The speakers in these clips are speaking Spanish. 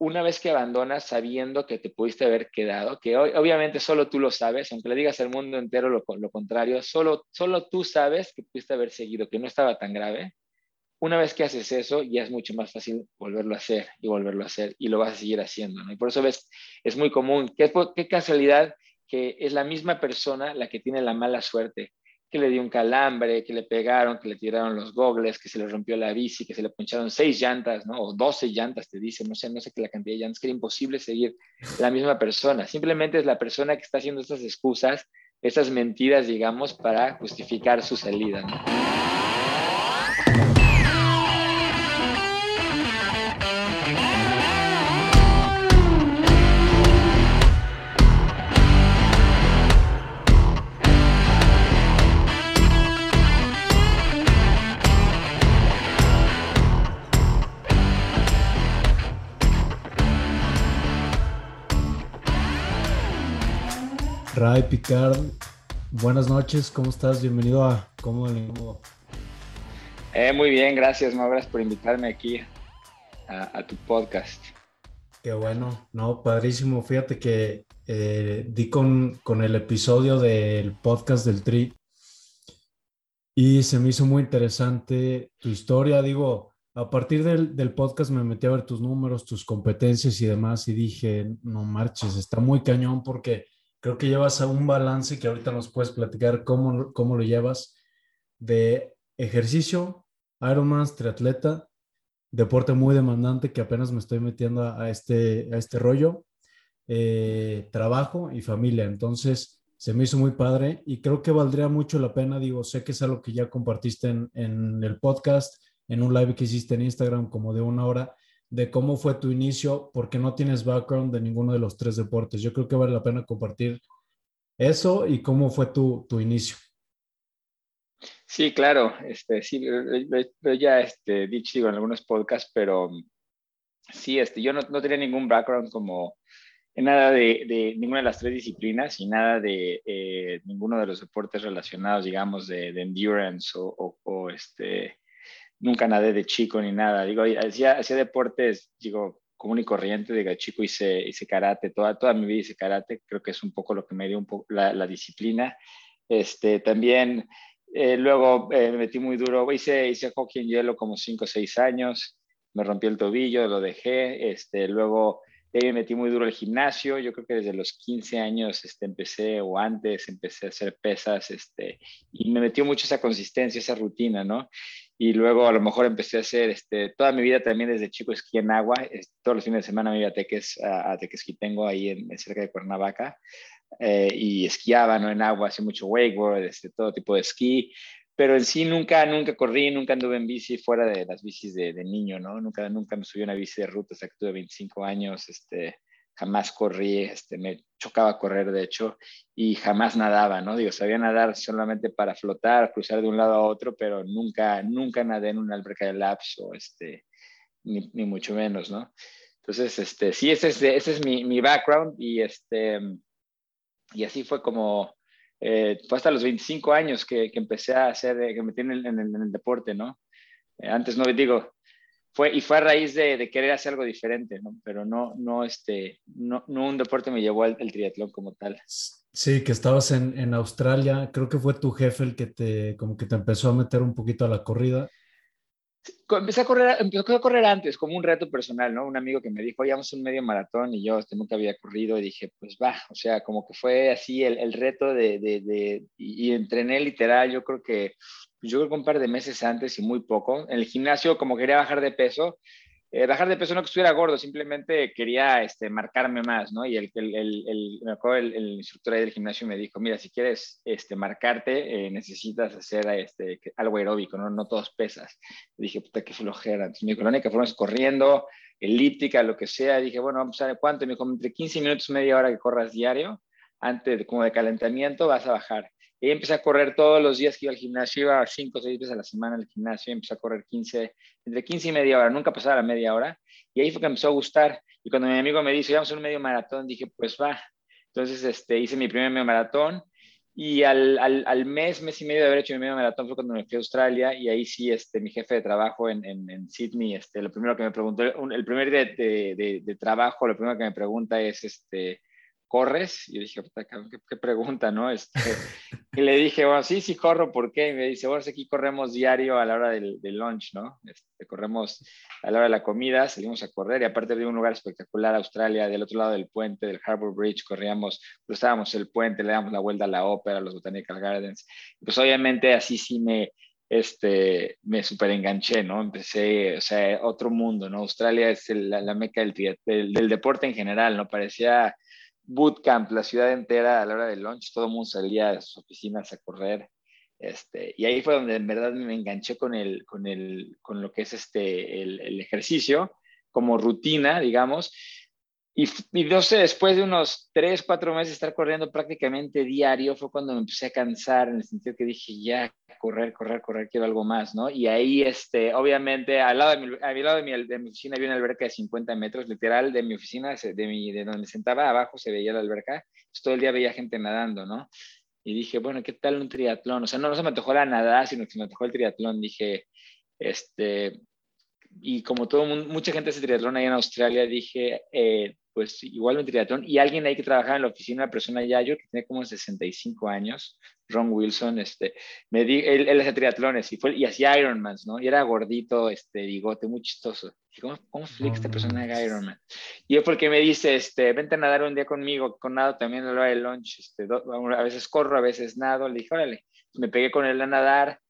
una vez que abandonas sabiendo que te pudiste haber quedado, que obviamente solo tú lo sabes, aunque le digas al mundo entero lo, lo contrario, solo, solo tú sabes que pudiste haber seguido, que no estaba tan grave, una vez que haces eso, ya es mucho más fácil volverlo a hacer y volverlo a hacer y lo vas a seguir haciendo. ¿no? Y por eso ves, es muy común, qué, qué casualidad que es la misma persona la que tiene la mala suerte, que le dio un calambre, que le pegaron, que le tiraron los gogles, que se le rompió la bici, que se le poncharon seis llantas, ¿no? O doce llantas, te dicen, no sé, no sé qué la cantidad de llantas, que era imposible seguir la misma persona. Simplemente es la persona que está haciendo estas excusas, estas mentiras, digamos, para justificar su salida, ¿no? Ray Picard, buenas noches, ¿cómo estás? Bienvenido a Cómodo el eh, muy bien, gracias, Mau, gracias por invitarme aquí a, tu podcast. Qué bueno, no, padrísimo. Fíjate que eh, di con, con, el episodio del podcast del Tri y se me hizo muy interesante tu historia. Digo, a partir del, del, podcast me metí a ver tus números, tus competencias y demás y dije, no marches, está muy cañón porque creo que llevas a un balance que ahorita nos puedes platicar cómo, cómo lo llevas de ejercicio, Ironman, triatleta, deporte muy demandante que apenas me estoy metiendo a, este, a este rollo, eh, trabajo y familia. Entonces, se me hizo muy padre y creo que valdría mucho la pena, digo, sé que es algo que ya compartiste en, en el podcast, en un live que hiciste en Instagram como de una hora, de cómo fue tu inicio, porque no tienes background de ninguno de los tres deportes. Yo creo que vale la pena compartir eso y cómo fue tu, tu inicio. Sí, claro, este, sí, yo ya este, dicho en algunos podcasts, pero sí, este, yo no, no tenía ningún background como en nada de, de, ninguna de las tres disciplinas y nada de eh, ninguno de los deportes relacionados, digamos, de, endurance o, este, nunca nadé de chico ni nada. Digo, hacía, hacía deportes, digo, común y corriente, digo, chico hice, hice karate, toda, toda mi vida hice karate, creo que es un poco lo que me dio un poco la, la disciplina. Este, también eh, luego eh, me metí muy duro, hice, hice hockey en hielo como 5 o 6 años, me rompí el tobillo, lo dejé, este, luego me metí muy duro el gimnasio, yo creo que desde los 15 años este, empecé, o antes, empecé a hacer pesas, este, y me metió mucho esa consistencia, esa rutina, ¿no? Y luego a lo mejor empecé a hacer, este, toda mi vida también desde chico esquí en agua, todos los fines de semana me iba a Teques, a, tengo ahí en, cerca de Cuernavaca, eh, y esquiaba, ¿no? En agua, hacía mucho wakeboard, este, todo tipo de esquí, pero en sí nunca, nunca corrí, nunca anduve en bici fuera de las bicis de, de niño, ¿no? Nunca, nunca me subí a una bici de ruta hasta que tuve 25 años, este, jamás corrí, este, me chocaba correr de hecho, y jamás nadaba, ¿no? Digo, sabía nadar solamente para flotar, cruzar de un lado a otro, pero nunca, nunca nadé en una alberca de laps o este, ni, ni mucho menos, ¿no? Entonces, este, sí, ese es, ese es mi, mi background y, este, y así fue como, eh, fue hasta los 25 años que, que empecé a hacer, que me metí en en el, deporte, ¿no? Eh, antes no, digo, fue, y fue a raíz de, de, querer hacer algo diferente, ¿no? Pero no, no, este, no, no un deporte me llevó al, triatlón como tal. Sí, que estabas en, en, Australia, creo que fue tu jefe el que te, como que te empezó a meter un poquito a la corrida. Empecé a correr, empecé a correr antes, como un reto personal, ¿no? Un amigo que me dijo, oye, vamos a un medio maratón, y yo este, nunca había corrido, y dije, pues va, o sea, como que fue así el, el reto de, de, de y, y entrené literal, yo creo que yo creo que un par de meses antes y muy poco. En el gimnasio, como quería bajar de peso, eh, bajar de peso no que estuviera gordo, simplemente quería este, marcarme más, ¿no? Y el, el, el, me acuerdo el, instructor ahí del gimnasio me dijo, mira, si quieres este, marcarte, eh, necesitas hacer este, algo aeróbico, ¿no? No todos pesas. Y dije, puta, qué flojera. Entonces la única forma es corriendo, elíptica, lo que sea. dije, bueno, vamos a ver cuánto. me dijo, entre 15 minutos, media hora que corras diario, antes como de calentamiento, vas a bajar. Y empecé a correr todos los días que iba al gimnasio, iba cinco o seis veces a la semana al gimnasio, empecé a correr 15, entre 15 y media hora, nunca pasaba la media hora. Y ahí fue que empezó a gustar. Y cuando mi amigo me dice, vamos a un medio maratón, dije, pues va. Entonces este, hice mi primer medio maratón Y al, al, al, mes, mes y medio de haber hecho mi medio maratón fue cuando me fui a Australia y ahí sí, este, mi jefe de trabajo en, en, en Sydney, este, lo primero que me preguntó, el primer día de, de, de, trabajo, lo primero que me pregunta es, este, ¿corres? Y dije, ¿qué, pregunta, no? Este, y le dije, bueno, sí, sí corro, ¿por qué? Y me dice, bueno, aquí corremos diario a la hora del, del lunch, ¿no? Este, corremos a la hora de la comida, salimos a correr y aparte de un lugar espectacular, Australia, del otro lado del puente, del Harbour Bridge, corríamos, cruzábamos el puente, le damos la vuelta a la ópera, a los Botanical Gardens. Pues obviamente así sí me, este, me súper enganché, ¿no? Empecé, o sea, otro mundo, ¿no? Australia es la, la, meca del, del deporte en general, ¿no? Parecía bootcamp, la ciudad entera a la hora del lunch, todo el mundo salía de sus oficinas a correr. Este, y ahí fue donde en verdad me enganché con, el, con, el, con lo que es este, el, el ejercicio como rutina, digamos. Y, y, no sé, después de unos tres, cuatro meses de estar corriendo prácticamente diario, fue cuando me empecé a cansar, en el sentido que dije, ya, correr, correr, correr, quiero algo más, ¿no? Y ahí, este, obviamente, al lado de mi, al lado de mi, de mi oficina había una alberca de 50 metros, literal, de mi oficina, de, mi, de donde me sentaba abajo se veía la alberca, todo el día veía gente nadando, ¿no? Y dije, bueno, ¿qué tal un triatlón? O sea, no, no se me antojó la nadar, sino que se me antojó el triatlón. Dije, este, y como todo mundo, mucha gente hace triatlón ahí en Australia, dije, eh, pues igual un triatlón. Y alguien ahí que trabajaba en la oficina, una persona ya yo, que tiene como 65 años, Ron Wilson, este, me di, él, él hace triatlones y, fue, y hacía Ironmans, ¿no? Y era gordito, este, bigote, muy chistoso. Dije, ¿cómo, cómo flick esta persona haga Ironman? Y él porque me dice, este, vente a nadar un día conmigo, con nado también a la hora del lunch, este, a veces corro, a veces nado. Le dije, órale, me pegué con él a nadar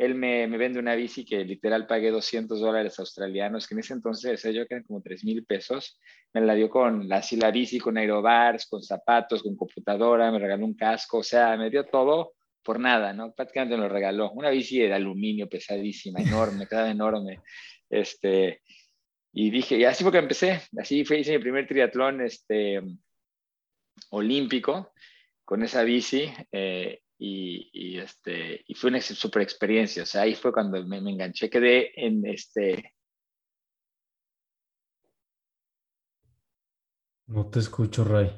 él me, me, vende una bici que literal pagué 200 dólares australianos, que en ese entonces yo que eran como 3 mil pesos. Me la dio con así la bici, con aerobars, con zapatos, con computadora, me regaló un casco, o sea, me dio todo por nada, ¿no? Prácticamente me lo regaló. Una bici de aluminio pesadísima, enorme, quedaba enorme. Este, y dije, y así fue que empecé, así fue, hice mi primer triatlón este, olímpico con esa bici. Eh, y, y, este, y fue una super experiencia. O sea, ahí fue cuando me, me enganché, quedé en este... No te escucho, Ray.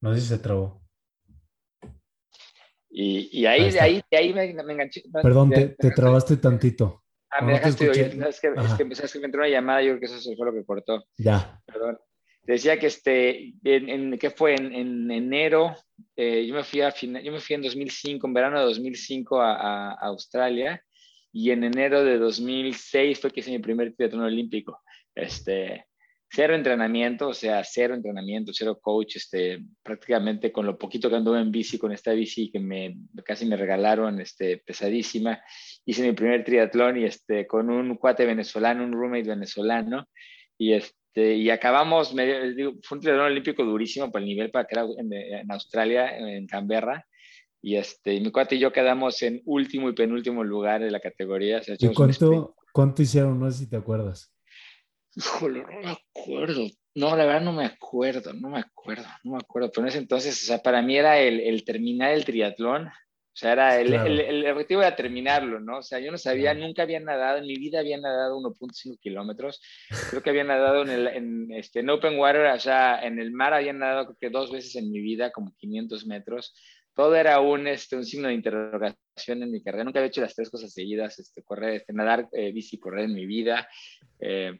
No sé si se trabó. Y, y ahí, ahí, de ahí, de ahí me, me, enganché. Perdón, te, te trabaste tantito. Ah, me dejaste oír. Es que, es que empezaste que me entró una llamada, yo creo que eso fue lo que cortó. Ya. Perdón decía que este, en, en ¿qué fue? En, en enero, eh, yo, me fui a yo me fui en 2005, en verano de 2005 a, a, a, Australia y en enero de 2006 fue que hice mi primer triatlón olímpico. Este, cero entrenamiento, o sea, cero entrenamiento, cero coach, este, prácticamente con lo poquito que anduve en bici, con esta bici que me casi me regalaron, este, pesadísima, hice mi primer triatlón y este, con un cuate venezolano, un roommate venezolano, y este, y acabamos, medio, digo, fue un triatlón olímpico durísimo por el nivel para que era en, en Australia, en Canberra. Y este, mi cuate y yo quedamos en último y penúltimo lugar de la categoría. O sea, ¿Y cuánto, cuánto hicieron? No sé si te acuerdas. Híjole, no me acuerdo. No, la verdad no me acuerdo, no me acuerdo, no me acuerdo. Pero en ese entonces, o sea, para mí era el, el terminar el triatlón sea, era el, claro. el, el, objetivo era terminarlo, ¿no? O sea, yo no sabía, claro. nunca había nadado, en mi vida había nadado 1.5 kilómetros. Creo que había nadado en, el, en, este, en open water, o sea, en el mar había nadado creo que dos veces en mi vida, como 500 metros. Todo era un, este, un signo de interrogación en mi carrera. Nunca había hecho las tres cosas seguidas, este, correr, este, nadar, eh, bici, correr en mi vida. Eh,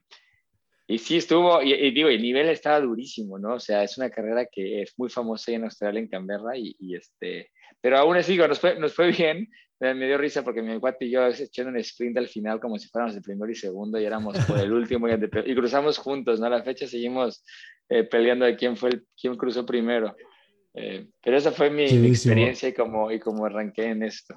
y sí, estuvo, y, y, digo, el nivel estaba durísimo, ¿no? O sea, es una carrera que es muy famosa en Australia, en Canberra, y, y este, pero aún así, nos fue, nos fue bien, me dio risa porque mi cuate y yo echando un sprint al final como si fuéramos el primero y segundo y éramos por el último y, y cruzamos juntos, ¿no? A la fecha seguimos eh, peleando de quién fue el, quién cruzó primero. Eh, pero esa fue mi, mi, experiencia y como, y como arranqué en esto.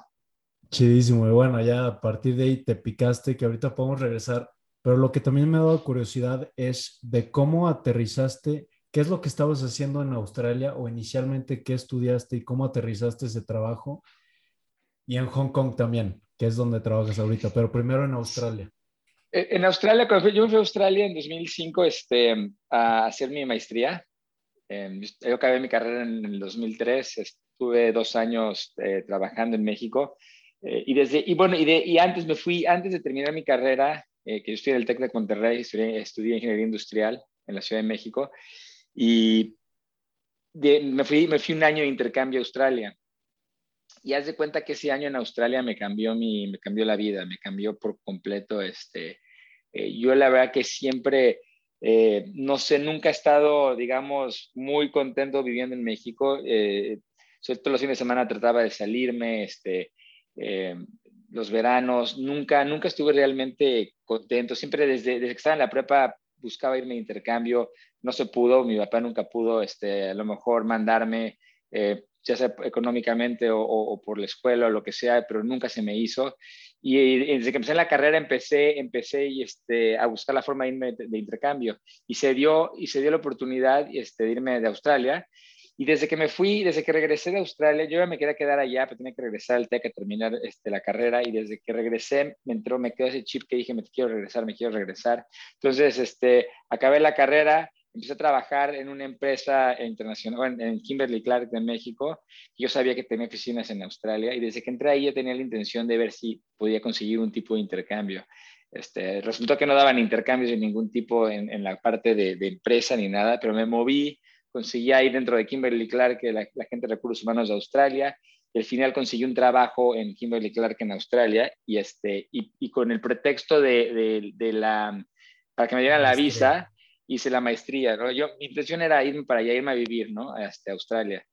Chidísimo, y bueno, ya a partir de ahí te picaste, que ahorita podemos regresar pero lo que también me ha dado curiosidad es de cómo aterrizaste, qué es lo que estabas haciendo en Australia o inicialmente qué estudiaste y cómo aterrizaste ese trabajo. Y en Hong Kong también, que es donde trabajas ahorita, pero primero en Australia. En Australia, yo fui a Australia en 2005 este, a hacer mi maestría. Yo acabé mi carrera en el 2003, estuve dos años eh, trabajando en México. Eh, y, desde, y bueno, y, de, y antes me fui, antes de terminar mi carrera, eh, que yo estudié en el TEC de Monterrey, estudié, estudié, Ingeniería Industrial en la Ciudad de México y de, me, fui, me fui un año de intercambio a Australia. y haz de cuenta que ese año en Australia me cambió, mi, me cambió la vida, me cambió por completo. Este, eh, yo la verdad que siempre, eh, no sé, nunca he estado, digamos, muy contento viviendo en México. Eh, todos los fines de semana trataba de salirme, este, eh, los veranos, nunca, nunca estuve realmente contento. Siempre desde, desde que estaba en la prepa buscaba irme de intercambio, no se pudo, mi papá nunca pudo, este, a lo mejor mandarme ya sea económicamente o, por la escuela o lo que sea, pero nunca se me hizo. Y, desde que empecé la carrera empecé, empecé y, este, a buscar la forma de irme de, intercambio y se dio, y se dio la oportunidad este, de irme de Australia. Y desde que me fui, desde que regresé de Australia, yo me quería quedar allá, pero tenía que regresar al TEC a terminar este, la carrera. Y desde que regresé, me entró, me quedó ese chip que dije, me quiero regresar, me quiero regresar. Entonces, este, acabé la carrera, empecé a trabajar en una empresa internacional, en, Kimberly Clark de México. Yo sabía que tenía oficinas en Australia y desde que entré ahí ya tenía la intención de ver si podía conseguir un tipo de intercambio. Este, resultó que no daban intercambios de ningún tipo en, la parte de, empresa ni nada, pero me moví, conseguí ahí dentro de Kimberly Clark, la, la gente de recursos humanos de Australia, y al final conseguí un trabajo en Kimberly Clark en Australia y, este, y, con el pretexto de, de, la, para que me dieran la visa, hice la maestría, ¿no? Yo, mi intención era irme para allá, irme a vivir, ¿no? Hasta Australia.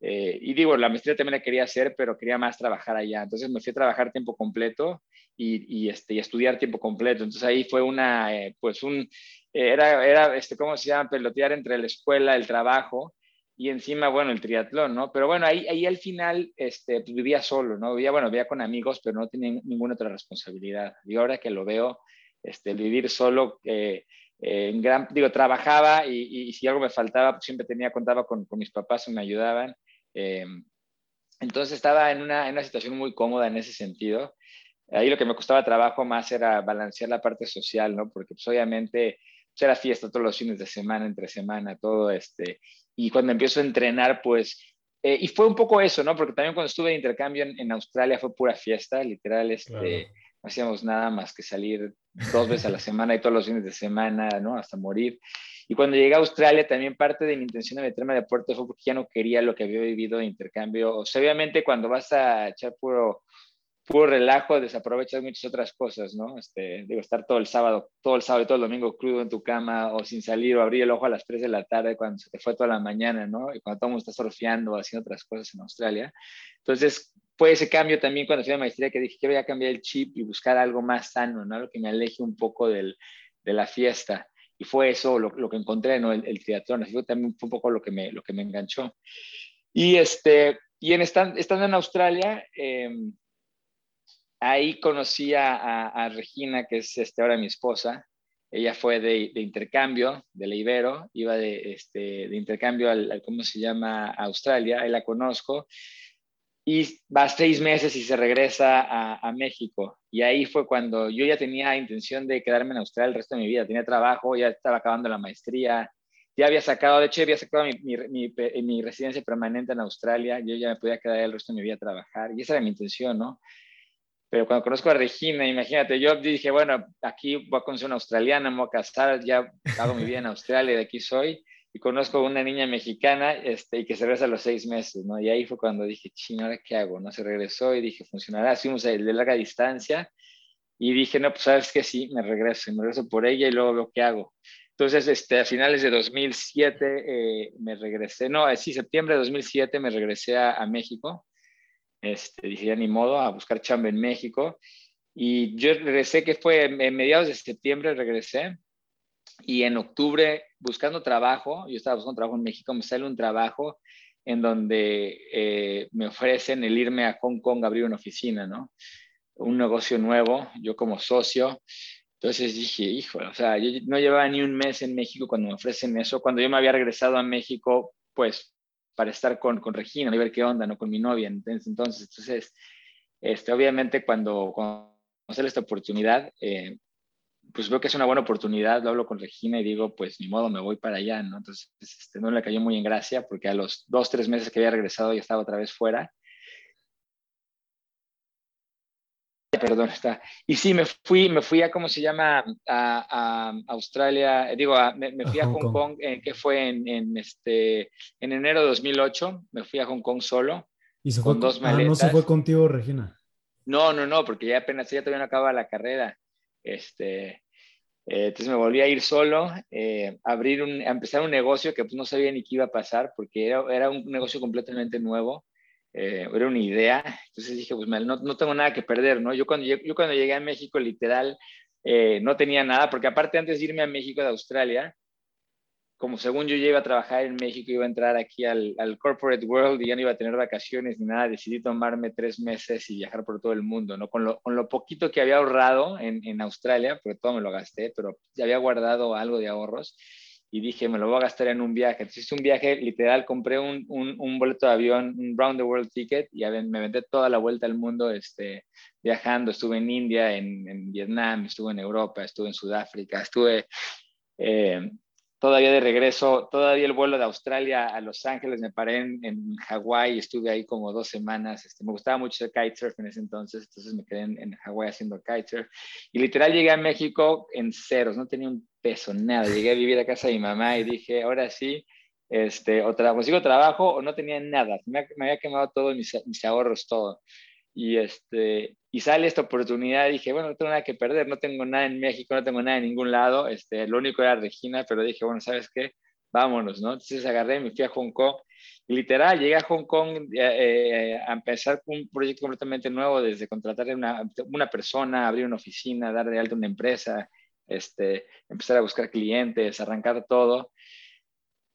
Eh, y digo, la maestría también la quería hacer, pero quería más trabajar allá. Entonces me fui a trabajar tiempo completo y, y este, y estudiar tiempo completo. Entonces ahí fue una, eh, pues un, era, era este, ¿cómo se llama? Pelotear entre la escuela, el trabajo y encima, bueno, el triatlón, ¿no? Pero bueno, ahí, ahí al final este, pues vivía solo, ¿no? Vivía, bueno, vivía con amigos, pero no tenía ninguna otra responsabilidad. Y ahora que lo veo, este, vivir solo, eh, en gran, digo, trabajaba y, si algo me faltaba, pues siempre tenía, contaba con, mis papás y me ayudaban. Eh, entonces estaba en una, en una, situación muy cómoda en ese sentido. Ahí lo que me costaba trabajo más era balancear la parte social, ¿no? Porque pues obviamente pues, era fiesta todos los fines de semana, entre semana, todo este. Y cuando empiezo a entrenar, pues... Eh, y fue un poco eso, ¿no? Porque también cuando estuve de intercambio en, en Australia fue pura fiesta, literal, este no hacíamos nada más que salir dos veces a la semana y todos los fines de semana, ¿no? Hasta morir. Y cuando llegué a Australia, también parte de mi intención de meterme de deporte fue porque ya no quería lo que había vivido de intercambio. O sea, obviamente cuando vas a echar puro, puro relajo, desaprovechas muchas otras cosas, ¿no? Este, digo, estar todo el sábado, todo el sábado y todo el domingo crudo en tu cama o sin salir o abrir el ojo a las 3 de la tarde cuando se te fue toda la mañana, ¿no? Y cuando todo el mundo está surfeando o haciendo otras cosas en Australia. Entonces, fue ese cambio también cuando fui a maestría que dije que voy a cambiar el chip y buscar algo más sano, ¿no? Algo que me aleje un poco del, de la fiesta. Y fue eso lo, lo que encontré, ¿no? El, el, triatlón. Así fue también fue un poco lo que me, lo que me enganchó. Y, este, y en estando en Australia, eh, ahí conocí a, a, Regina, que es este, ahora mi esposa. Ella fue de, de intercambio, de la Ibero, iba de, este, de intercambio al, al, ¿cómo se llama? A Australia, ahí la conozco y va seis meses y se regresa a, México. Y ahí fue cuando yo ya tenía intención de quedarme en Australia el resto de mi vida. Tenía trabajo, ya estaba acabando la maestría, ya había sacado, de hecho, había sacado mi, mi, mi, residencia permanente en Australia. Yo ya me podía quedar el resto de mi vida a trabajar. Y esa era mi intención, ¿no? Pero cuando conozco a Regina, imagínate, yo dije, bueno, aquí voy a conocer una australiana, me voy a casar, ya hago mi vida en Australia, de aquí soy y conozco una niña mexicana este, y que se regresa a los seis meses, ¿no? Y ahí fue cuando dije, chino, ¿ahora qué hago? ¿No? Se regresó y dije, funcionará. Hicimos el de larga distancia y dije, no, pues sabes que sí, me regreso y me regreso por ella y luego veo qué hago. Entonces, este, a finales de 2007 eh, me regresé, no, eh, sí, septiembre de 2007 me regresé a, a México. Este, dije, ya ni modo, a buscar chamba en México. Y yo regresé, que fue en mediados de septiembre, regresé y en octubre, buscando trabajo, yo estaba buscando trabajo en México, me sale un trabajo en donde eh, me ofrecen el irme a Hong Kong a abrir una oficina, ¿no? Un negocio nuevo, yo como socio. Entonces dije, hijo, o sea, yo no llevaba ni un mes en México cuando me ofrecen eso. Cuando yo me había regresado a México, pues, para estar con, con Regina, y ver qué onda, ¿no? Con mi novia. Entonces, entonces este, obviamente cuando, cuando sale esta oportunidad, eh, pues veo que es una buena oportunidad, lo hablo con Regina y digo, pues ni modo, me voy para allá, ¿no? Entonces, este, no le cayó muy en gracia porque a los dos, tres meses que había regresado ya estaba otra vez fuera. Perdón, está. Y sí, me fui, me fui a, ¿cómo se llama? A, Australia, digo, me, fui a, Hong, Kong, eh, que fue en, en, este, en enero de 2008, me fui a Hong Kong solo, ¿Y se fue con dos maletas. Ah, no se fue contigo, Regina. No, no, no, porque ya apenas ella todavía no acaba la carrera. Este, eh, entonces me volví a ir solo, eh, abrir un, a empezar un negocio que pues no sabía ni qué iba a pasar porque era, era un negocio completamente nuevo, eh, era una idea. Entonces dije, pues no, no, tengo nada que perder, ¿no? Yo cuando, yo, cuando llegué a México, literal, no tenía nada, porque aparte antes de irme a México de Australia, como según yo ya iba a trabajar en México, iba a entrar aquí al, al, corporate world y ya no iba a tener vacaciones ni nada, decidí tomarme tres meses y viajar por todo el mundo, ¿no? Con lo, con lo poquito que había ahorrado en, en, Australia, porque todo me lo gasté, pero ya había guardado algo de ahorros y dije, me lo voy a gastar en un viaje. Entonces hice un viaje, literal, compré un, un, un boleto de avión, un round the world ticket y me vendé toda la vuelta al mundo este, viajando. Estuve en India, en, en Vietnam, estuve en Europa, estuve en Sudáfrica, estuve... Eh, todavía de regreso, todavía el vuelo de Australia a Los Ángeles, me paré en, en Hawái, estuve ahí como dos semanas, este, me gustaba mucho el kitesurf en ese entonces, entonces me quedé en, en Hawái haciendo kitesurf, y literal llegué a México en ceros, no tenía un peso, nada, llegué a vivir a casa de mi mamá y dije, ahora sí, este, o consigo trabajo o no tenía nada, me, había quemado todos mis, mis ahorros, todo. Y, este, y sale esta oportunidad, dije, bueno, no tengo nada que perder, no tengo nada en México, no tengo nada en ningún lado, este, lo único era Regina, pero dije, bueno, ¿sabes qué? Vámonos, ¿no? Entonces agarré, me fui a Hong Kong, y literal, llegué a Hong Kong eh, eh, a empezar un proyecto completamente nuevo, desde contratar una, una persona, abrir una oficina, dar de alta una empresa, este, empezar a buscar clientes, arrancar todo.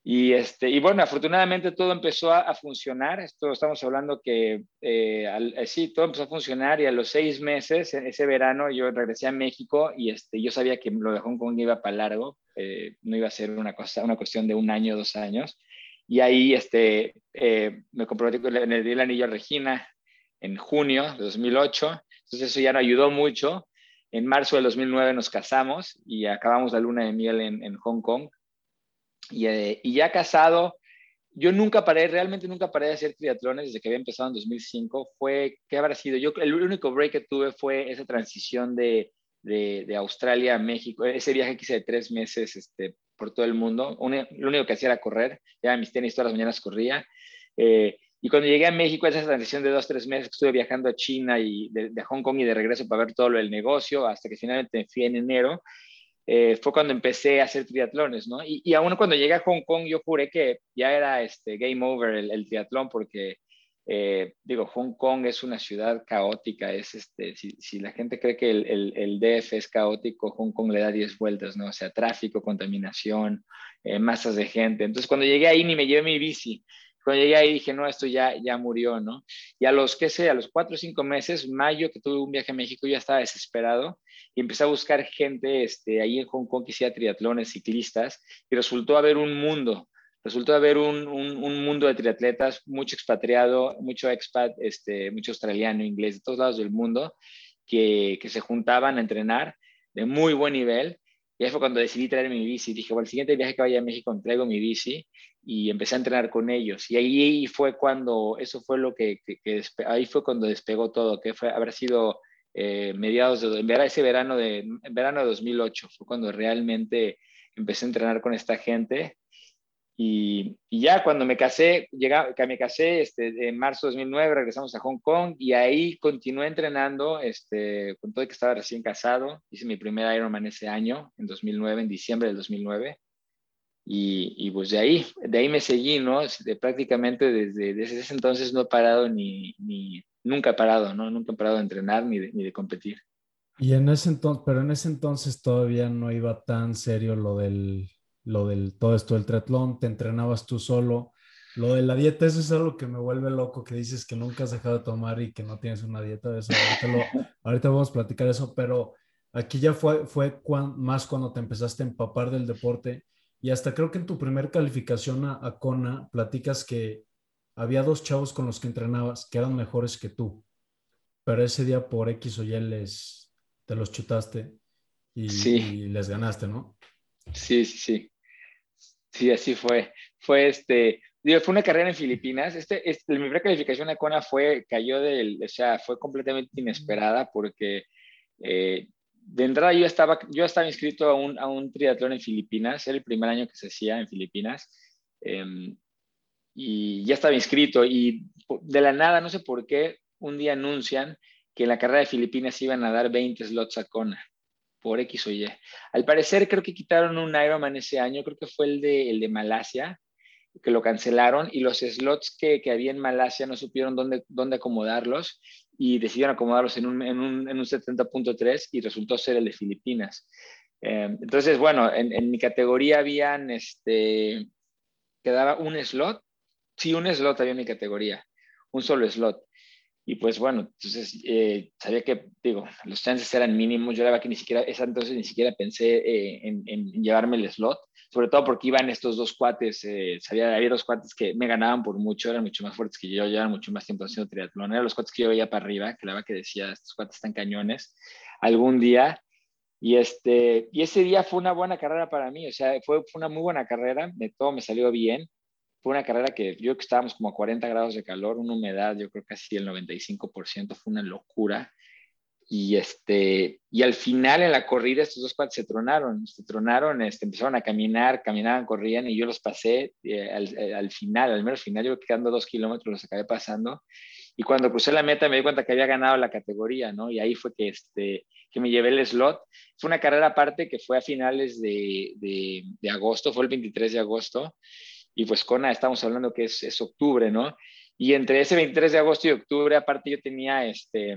Y, este, y bueno, afortunadamente todo empezó a, funcionar. Esto estamos hablando que eh, eh, sí, todo empezó a funcionar y a los seis meses, e, ese verano, yo regresé a México y este, yo sabía que lo de Hong Kong iba para largo, eh, no iba a ser una, cosa, una cuestión de un año, dos años. Y ahí este, me comprometí, le di el anillo a Regina en junio de 2008. Entonces eso ya nos ayudó mucho. En marzo del 2009 nos casamos y acabamos la luna de miel en, en Hong Kong. Eh, y, ya casado, yo nunca paré, realmente nunca paré de hacer triatlones desde que había empezado en 2005. Fue, ¿qué habrá sido? Yo, el único break que tuve fue esa transición de, de, Australia a México, ese viaje que hice de tres meses este, por todo el mundo. lo único que hacía era correr, ya mis tenis todas las mañanas corría. Eh, y cuando llegué a México, esa transición de dos, tres meses, estuve viajando a China y de, de, Hong Kong y de regreso para ver todo lo del negocio, hasta que finalmente fui en enero. Eh, fue cuando empecé a hacer triatlones, ¿no? Y, y, aún cuando llegué a Hong Kong, yo juré que ya era este, game over el, triatlón, porque, eh, digo, Hong Kong es una ciudad caótica, es este, si, si la gente cree que el, el, el, DF es caótico, Hong Kong le da 10 vueltas, ¿no? O sea, tráfico, contaminación, eh, masas de gente. Entonces, cuando llegué ahí, ni me llevé mi bici. Cuando llegué ahí dije, no, esto ya, ya murió, ¿no? Y a los, qué sé, a los cuatro o cinco meses, mayo, que tuve un viaje a México, yo ya estaba desesperado y empecé a buscar gente este, ahí en Hong Kong que hacía triatlones, ciclistas, y resultó haber un mundo, resultó haber un, un, un, mundo de triatletas, mucho expatriado, mucho expat, este, mucho australiano, inglés, de todos lados del mundo, que, que se juntaban a entrenar de muy buen nivel. Y ahí fue cuando decidí traer mi bici. Dije, bueno, el siguiente viaje que vaya a México traigo mi bici y empecé a entrenar con ellos. Y ahí fue cuando, eso fue lo que, ahí fue cuando despegó todo, que fue haber sido eh, mediados de, ese verano de, verano de 2008, fue cuando realmente empecé a entrenar con esta gente. Y, y ya cuando me casé, llega, que me casé este, en marzo de 2009, regresamos a Hong Kong y ahí continué entrenando, este, con todo que estaba recién casado. Hice mi primer Ironman ese año, en 2009, en diciembre del 2009. Y, y, pues de ahí, de ahí me seguí, ¿no? De, prácticamente desde, desde, ese entonces no he parado ni, ni, nunca he parado, ¿no? Nunca he parado de entrenar ni de, ni de competir. Y en ese entonces, pero en ese entonces todavía no iba tan serio lo del, lo del, todo esto del triatlón, te entrenabas tú solo. Lo de la dieta, eso es algo que me vuelve loco, que dices que nunca has dejado de tomar y que no tienes una dieta de eso. Ahorita, lo, ahorita vamos a platicar eso, pero aquí ya fue, fue más cuando te empezaste a empapar del deporte y hasta creo que en tu primer calificación a, a Kona platicas que había dos chavos con los que entrenabas que eran mejores que tú, pero ese día por X o Y les, te los chutaste y, les ganaste, ¿no? Sí, sí, sí. Sí, así fue. Fue este, fue una carrera en Filipinas. Este, este, mi primera calificación a Kona fue, cayó del, o sea, fue completamente inesperada porque eh, de entrada yo estaba, yo estaba inscrito a un, a un triatlón en Filipinas, era el primer año que se hacía en Filipinas. Em, y ya estaba inscrito y de la nada, no sé por qué, un día anuncian que en la carrera de Filipinas iban a dar 20 slots a Kona por X o Y. Al parecer creo que quitaron un Ironman ese año, creo que fue el de, el de Malasia, que lo cancelaron y los slots que, que había en Malasia no supieron dónde, dónde acomodarlos y decidieron acomodarlos en un, en un, en un 70.3 y resultó ser el de Filipinas. Eh, entonces, bueno, en, en, mi categoría habían, este, quedaba un slot, sí, un slot había en mi categoría, un solo slot. Y pues bueno, entonces eh, sabía que, digo, los chances eran mínimos. Yo la verdad que ni siquiera, esa entonces ni siquiera pensé eh, en, llevarme el slot, sobre todo porque iban estos dos cuates, eh, sabía, había dos cuates que me ganaban por mucho, eran mucho más fuertes que yo, llevaban mucho más tiempo haciendo triatlón. Eran los cuates que yo veía para arriba, que la verdad que decía, estos cuates están cañones. Algún día y, este, y ese día fue una buena carrera para mí, o sea, fue, fue una muy buena carrera, de todo me salió bien. Fue una carrera que yo que estábamos como a 40 grados de calor, una humedad, yo creo casi el 95%, fue una locura. Y, este, y al final en la corrida estos dos cuates se tronaron, se tronaron, este, empezaron a caminar, caminaban, corrían y yo los pasé eh, al, eh, al, final, al menos final, yo quedando dos kilómetros los acabé pasando. Y cuando crucé la meta me di cuenta que había ganado la categoría, ¿no? Y ahí fue que, este, que me llevé el slot. Fue una carrera aparte que fue a finales de, de, de agosto, fue el 23 de agosto. Y pues Kona, estamos hablando que es, es, octubre, ¿no? Y entre ese 23 de agosto y octubre, aparte yo tenía, este,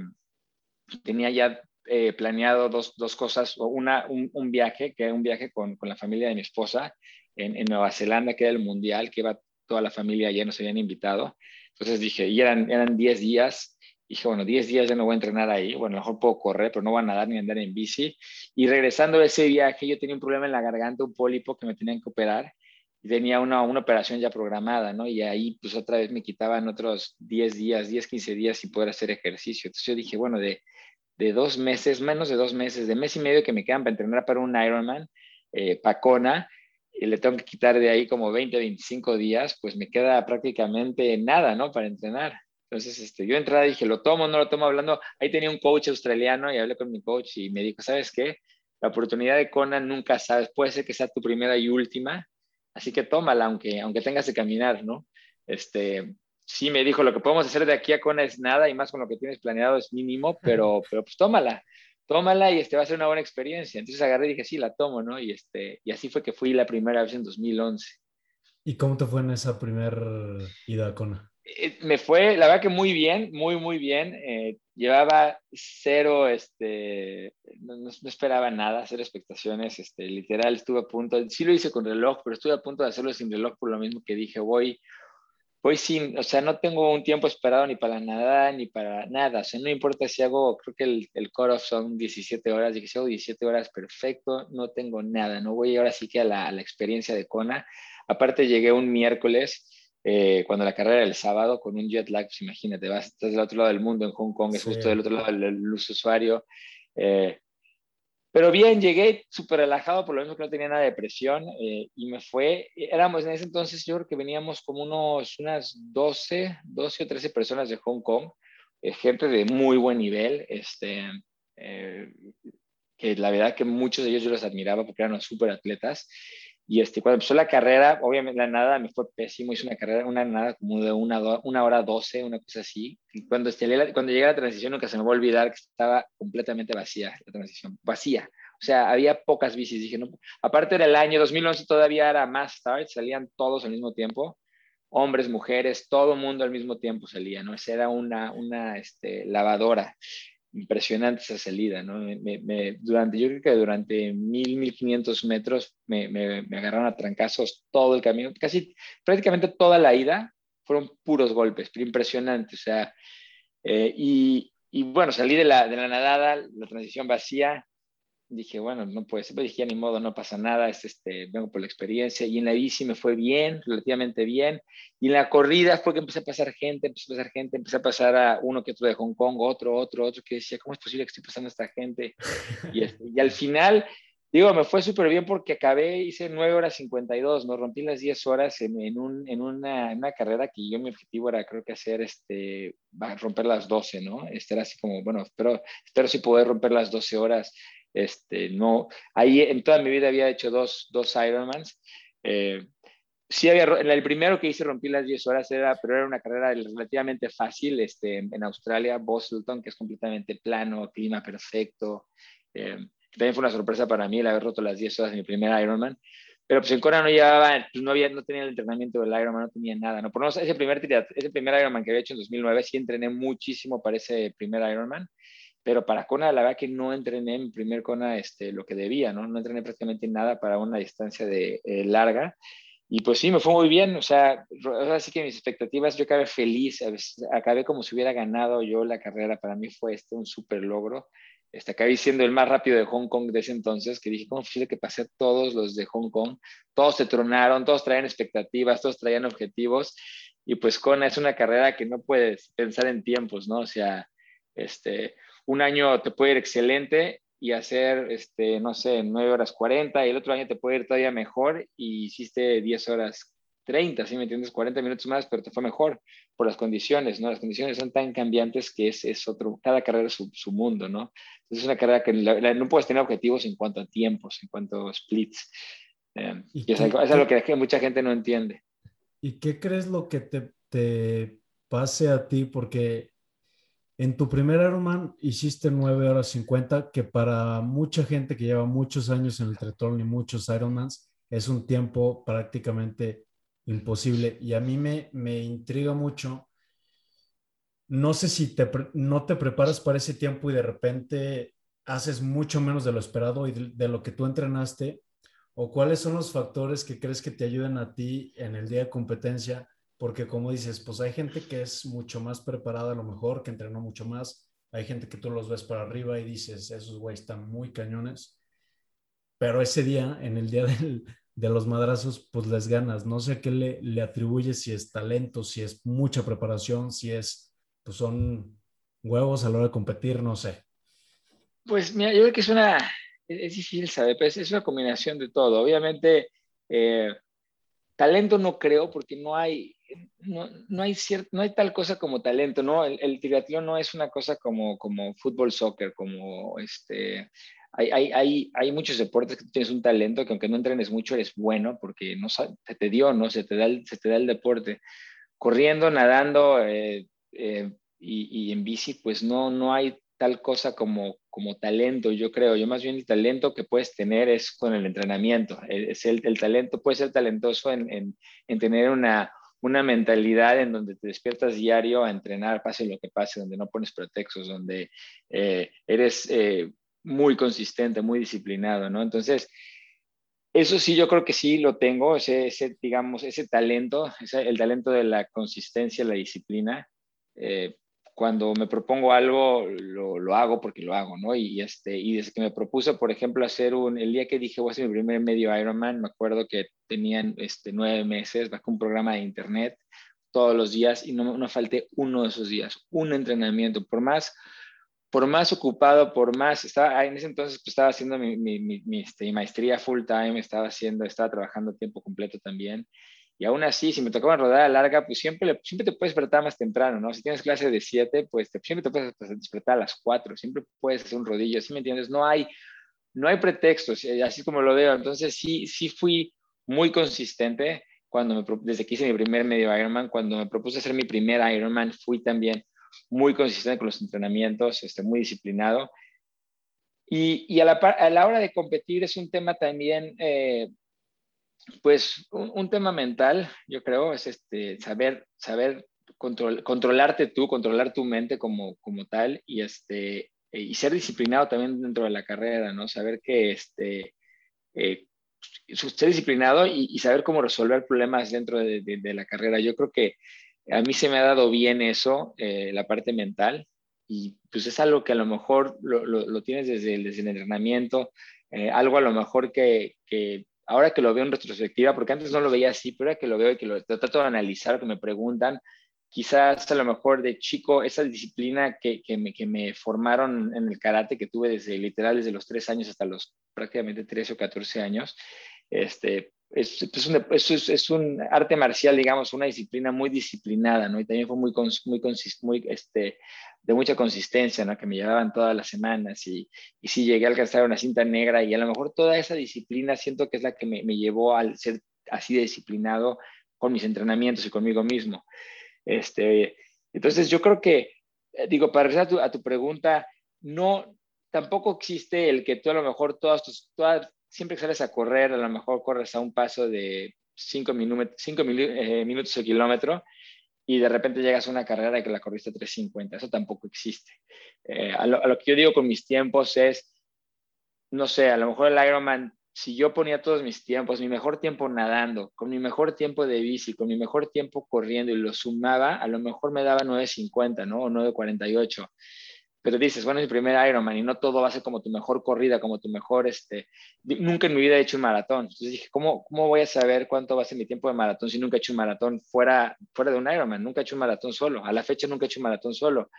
tenía ya eh, planeado dos, dos, cosas, una, un, un, viaje, que era un viaje con, con la familia de mi esposa en, en, Nueva Zelanda, que era el mundial, que iba toda la familia, ya nos habían invitado. Entonces dije, y eran, eran 10 días, dije, bueno, 10 días ya no voy a entrenar ahí, bueno, a lo mejor puedo correr, pero no voy a nadar ni andar en bici. Y regresando de ese viaje, yo tenía un problema en la garganta, un pólipo que me tenían que operar, tenía una, una operación ya programada, ¿no? Y ahí, pues otra vez me quitaban otros 10 días, 10, 15 días sin poder hacer ejercicio. Entonces yo dije, bueno, de, de dos meses, menos de dos meses, de mes y medio que me quedan para entrenar para un Ironman, eh, Pacona, y le tengo que quitar de ahí como 20, 25 días, pues me queda prácticamente nada, ¿no? Para entrenar. Entonces, este, yo entrada dije, ¿lo tomo no lo tomo? Hablando, ahí tenía un coach australiano y hablé con mi coach y me dijo, ¿sabes qué? La oportunidad de Conan nunca sabes, puede ser que sea tu primera y última, así que tómala, aunque, aunque tengas que caminar, ¿no? Este, sí me dijo, lo que podemos hacer de aquí a Conan es nada y más con lo que tienes planeado es mínimo, pero, pero pues tómala tómala y este va a ser una buena experiencia. Entonces agarré y dije, sí, la tomo, ¿no? Y, este, y así fue que fui la primera vez en 2011. ¿Y cómo te fue en esa primera ida a Kona? Eh, me fue, la verdad que muy bien, muy, muy bien. Eh, llevaba cero, este, no, no, esperaba nada, cero expectaciones, este, literal estuve a punto, sí lo hice con reloj, pero estuve a punto de hacerlo sin reloj por lo mismo que dije, voy, voy sin, o sea, no tengo un tiempo esperado ni para nada, ni para nada, o sea, no importa si hago, creo que el, el cut-off son 17 horas, dije, si hago 17 horas, perfecto, no tengo nada, no voy ahora sí que a la, a la experiencia de Kona. Aparte llegué un miércoles, eh, cuando la carrera era el sábado, con un jet lag, pues imagínate, vas, estás del otro lado del mundo, en Hong Kong, es sí. justo del otro lado del, del usuario, eh, pero bien, llegué súper relajado, por lo mismo que no tenía nada de presión eh, y me fue, éramos en ese entonces, yo creo que veníamos como unos, unas 12, 12 o 13 personas de Hong Kong, eh, gente de muy buen nivel, este, eh, que la verdad que muchos de ellos yo los admiraba porque eran súper atletas y este, cuando empezó la carrera, obviamente la nada me fue pésimo, hice una carrera, una nada como de una, una hora doce, una cosa así. Cuando, este, cuando llegué a la transición nunca se me va a olvidar que estaba completamente vacía la transición, vacía. O sea, había pocas bicis. Dije, no, aparte era el año 2011, todavía era más start, salían todos al mismo tiempo, hombres, mujeres, todo mundo al mismo tiempo salía, ¿no? Esa era una, una este, lavadora impresionante esa salida, ¿no? Me, durante, yo creo que durante mil, mil quinientos metros me, me, agarraron a trancazos todo el camino, casi prácticamente toda la ida fueron puros golpes, pero impresionante, o sea, eh, y, y, bueno, salí de la, de la nadada, la transición vacía, dije, bueno, no puede ser, pero dije, ni modo, no pasa nada, es este, vengo por la experiencia, y en la bici me fue bien, relativamente bien, y en la corrida fue que empecé a pasar gente, empecé a pasar gente, empecé a pasar a uno que otro de Hong Kong, otro, otro, otro, que decía, ¿cómo es posible que esté pasando a esta gente? Y, este, y al final, digo, me fue súper bien porque acabé, hice 9 horas 52, no rompí las 10 horas en, en, un, en, una, en, una, carrera que yo mi objetivo era creo que hacer, este, romper las 12, ¿no? Este era así como, bueno, espero, espero sí poder romper las 12 horas, este, no, ahí en toda mi vida había hecho dos, dos Ironmans. Eh, sí había, el primero que hice rompí las 10 horas, era, pero era una carrera relativamente fácil este, en Australia, Boston, que es completamente plano, clima perfecto. Eh, también fue una sorpresa para mí el haber roto las 10 horas en mi primer Ironman. Pero pues en Kona no llevaba, pues no, había, no tenía el entrenamiento del Ironman, no tenía nada. ¿no? Por menos ese primer, ese primer Ironman que había hecho en 2009, sí entrené muchísimo para ese primer Ironman. Pero para Kona, la verdad que no entrené en primer Kona este, lo que debía, ¿no? No entrené prácticamente nada para una distancia de eh, larga. Y pues sí, me fue muy bien, o sea, ahora sí que mis expectativas, yo acabé feliz, acabé como si hubiera ganado yo la carrera, para mí fue este un súper logro. Este, acabé siendo el más rápido de Hong Kong de ese entonces, que dije, ¿cómo fue que pasé todos los de Hong Kong? Todos se tronaron, todos traían expectativas, todos traían objetivos, y pues Kona es una carrera que no puedes pensar en tiempos, ¿no? O sea, este, un año te puede ir excelente y hacer, este, no sé, 9 horas 40 y el otro año te puede ir todavía mejor y hiciste 10 horas 30, ¿sí me entiendes? 40 minutos más, pero te fue mejor por las condiciones, ¿no? Las condiciones son tan cambiantes que es, es otro, cada carrera es su, su mundo, ¿no? Entonces es una carrera que no puedes tener objetivos en cuanto a tiempos, en cuanto a splits. Eh, y, es, algo, es algo que, mucha gente no entiende. ¿Y qué crees lo que te, te pase a ti? Porque en tu primer Ironman hiciste 9 horas 50, que para mucha gente que lleva muchos años en el triatlón y muchos Ironmans es un tiempo prácticamente imposible. Y a mí me, me intriga mucho. No sé si te, no te preparas para ese tiempo y de repente haces mucho menos de lo esperado y de, de lo que tú entrenaste, o cuáles son los factores que crees que te ayuden a ti en el día de competencia porque como dices, pues hay gente que es mucho más preparada a lo mejor, que entrenó mucho más, hay gente que tú los ves para arriba y dices, esos güeyes están muy cañones, pero ese día, en el día de los madrazos, pues les ganas, no sé qué le, le atribuyes, si es talento, si es mucha preparación, si es, pues son huevos a la hora de competir, no sé. Pues mira, yo creo que es una, es difícil saber, pero es una combinación de todo. Obviamente, eh, talento no creo porque no hay, no, no, hay no hay tal cosa como talento, ¿no? El, el no es una cosa como, como fútbol, soccer, como este... Hay, hay, hay, hay, muchos deportes que tienes un talento que aunque no entrenes mucho eres bueno porque no se te dio, ¿no? Se te da el, se te da el deporte. Corriendo, nadando eh, eh, y, y, en bici, pues no, no hay tal cosa como, como talento, yo creo. Yo más bien el talento que puedes tener es con el entrenamiento. Es el, el talento, puede ser talentoso en, en, en tener una, una mentalidad en donde te despiertas diario a entrenar, pase lo que pase, donde no pones pretextos, donde eh, eres eh, muy consistente, muy disciplinado, ¿no? Entonces, eso sí, yo creo que sí lo tengo, ese, ese digamos, ese talento, ese, el talento de la consistencia, la disciplina. Eh, cuando me propongo algo, lo, lo, hago porque lo hago, ¿no? Y, este, y desde que me propuse, por ejemplo, hacer un, el día que dije voy a hacer mi primer medio Ironman, me acuerdo que tenían este, nueve meses, bajé un programa de internet todos los días y no, no falté uno de esos días, un entrenamiento, por más, por más ocupado, por más, estaba, en ese entonces pues, estaba haciendo mi, mi, mi, mi este, maestría full time, estaba haciendo, estaba trabajando tiempo completo también y aún así, si me tocaba rodada larga, pues siempre, siempre te puedes despertar más temprano, ¿no? Si tienes clase de 7, pues te, siempre te puedes despertar a las 4, siempre puedes hacer un rodillo, ¿sí me entiendes? No hay, no hay pretextos, eh, así como lo veo. Entonces sí, sí fui muy consistente cuando me, desde que hice mi primer medio Ironman, cuando me propuse hacer mi primer Ironman, fui también muy consistente con los entrenamientos, este, muy disciplinado. Y, y a, la, a, la, hora de competir es un tema también eh, pues un, tema mental, yo creo, es este, saber, saber control, controlarte tú, controlar tu mente como, como tal y, este, y ser disciplinado también dentro de la carrera, ¿no? Saber que este, eh, ser disciplinado y, saber cómo resolver problemas dentro de, la carrera. Yo creo que a mí se me ha dado bien eso, eh, la parte mental, y pues es algo que a lo mejor lo, lo, tienes desde desde el entrenamiento, eh, algo a lo mejor que ahora que lo veo en retrospectiva, porque antes no lo veía así, pero ahora que lo veo y que lo trato de analizar, que me preguntan, quizás a lo mejor de chico, esa disciplina que, que, me, formaron en el karate, que tuve desde literal desde los tres años hasta los prácticamente 13 o 14 años, este, es, es, un, es, es, un, arte marcial, digamos, una disciplina muy disciplinada, ¿no? Y también fue muy, muy, muy este, de mucha consistencia, ¿no? Que me llevaban todas las semanas y, y sí llegué a alcanzar una cinta negra y a lo mejor toda esa disciplina siento que es la que me, me llevó al ser así disciplinado con mis entrenamientos y conmigo mismo. Este, entonces yo creo que, eh, digo, para regresar a tu, pregunta, no, tampoco existe el que tú a lo mejor todas tus, todas, siempre que sales a correr, a lo mejor corres a un paso de 5 cinco, eh, minutos al kilómetro y de repente llegas a una carrera y que la corriste a 3.50. Eso tampoco existe. Eh, a, lo, a, lo, que yo digo con mis tiempos es, no sé, a lo mejor el Ironman si yo ponía todos mis tiempos, mi mejor tiempo nadando, con mi mejor tiempo de bici, con mi mejor tiempo corriendo y lo sumaba, a lo mejor me daba 9.50, ¿no? O 9.48. Pero dices, bueno, es mi primer Ironman y no todo va a ser como tu mejor corrida, como tu mejor, este, nunca en mi vida he hecho un maratón. Entonces dije, ¿cómo, ¿cómo voy a saber cuánto va a ser mi tiempo de maratón si nunca he hecho un maratón fuera, fuera de un Ironman? Nunca he hecho un maratón solo. A la fecha nunca he hecho un maratón solo.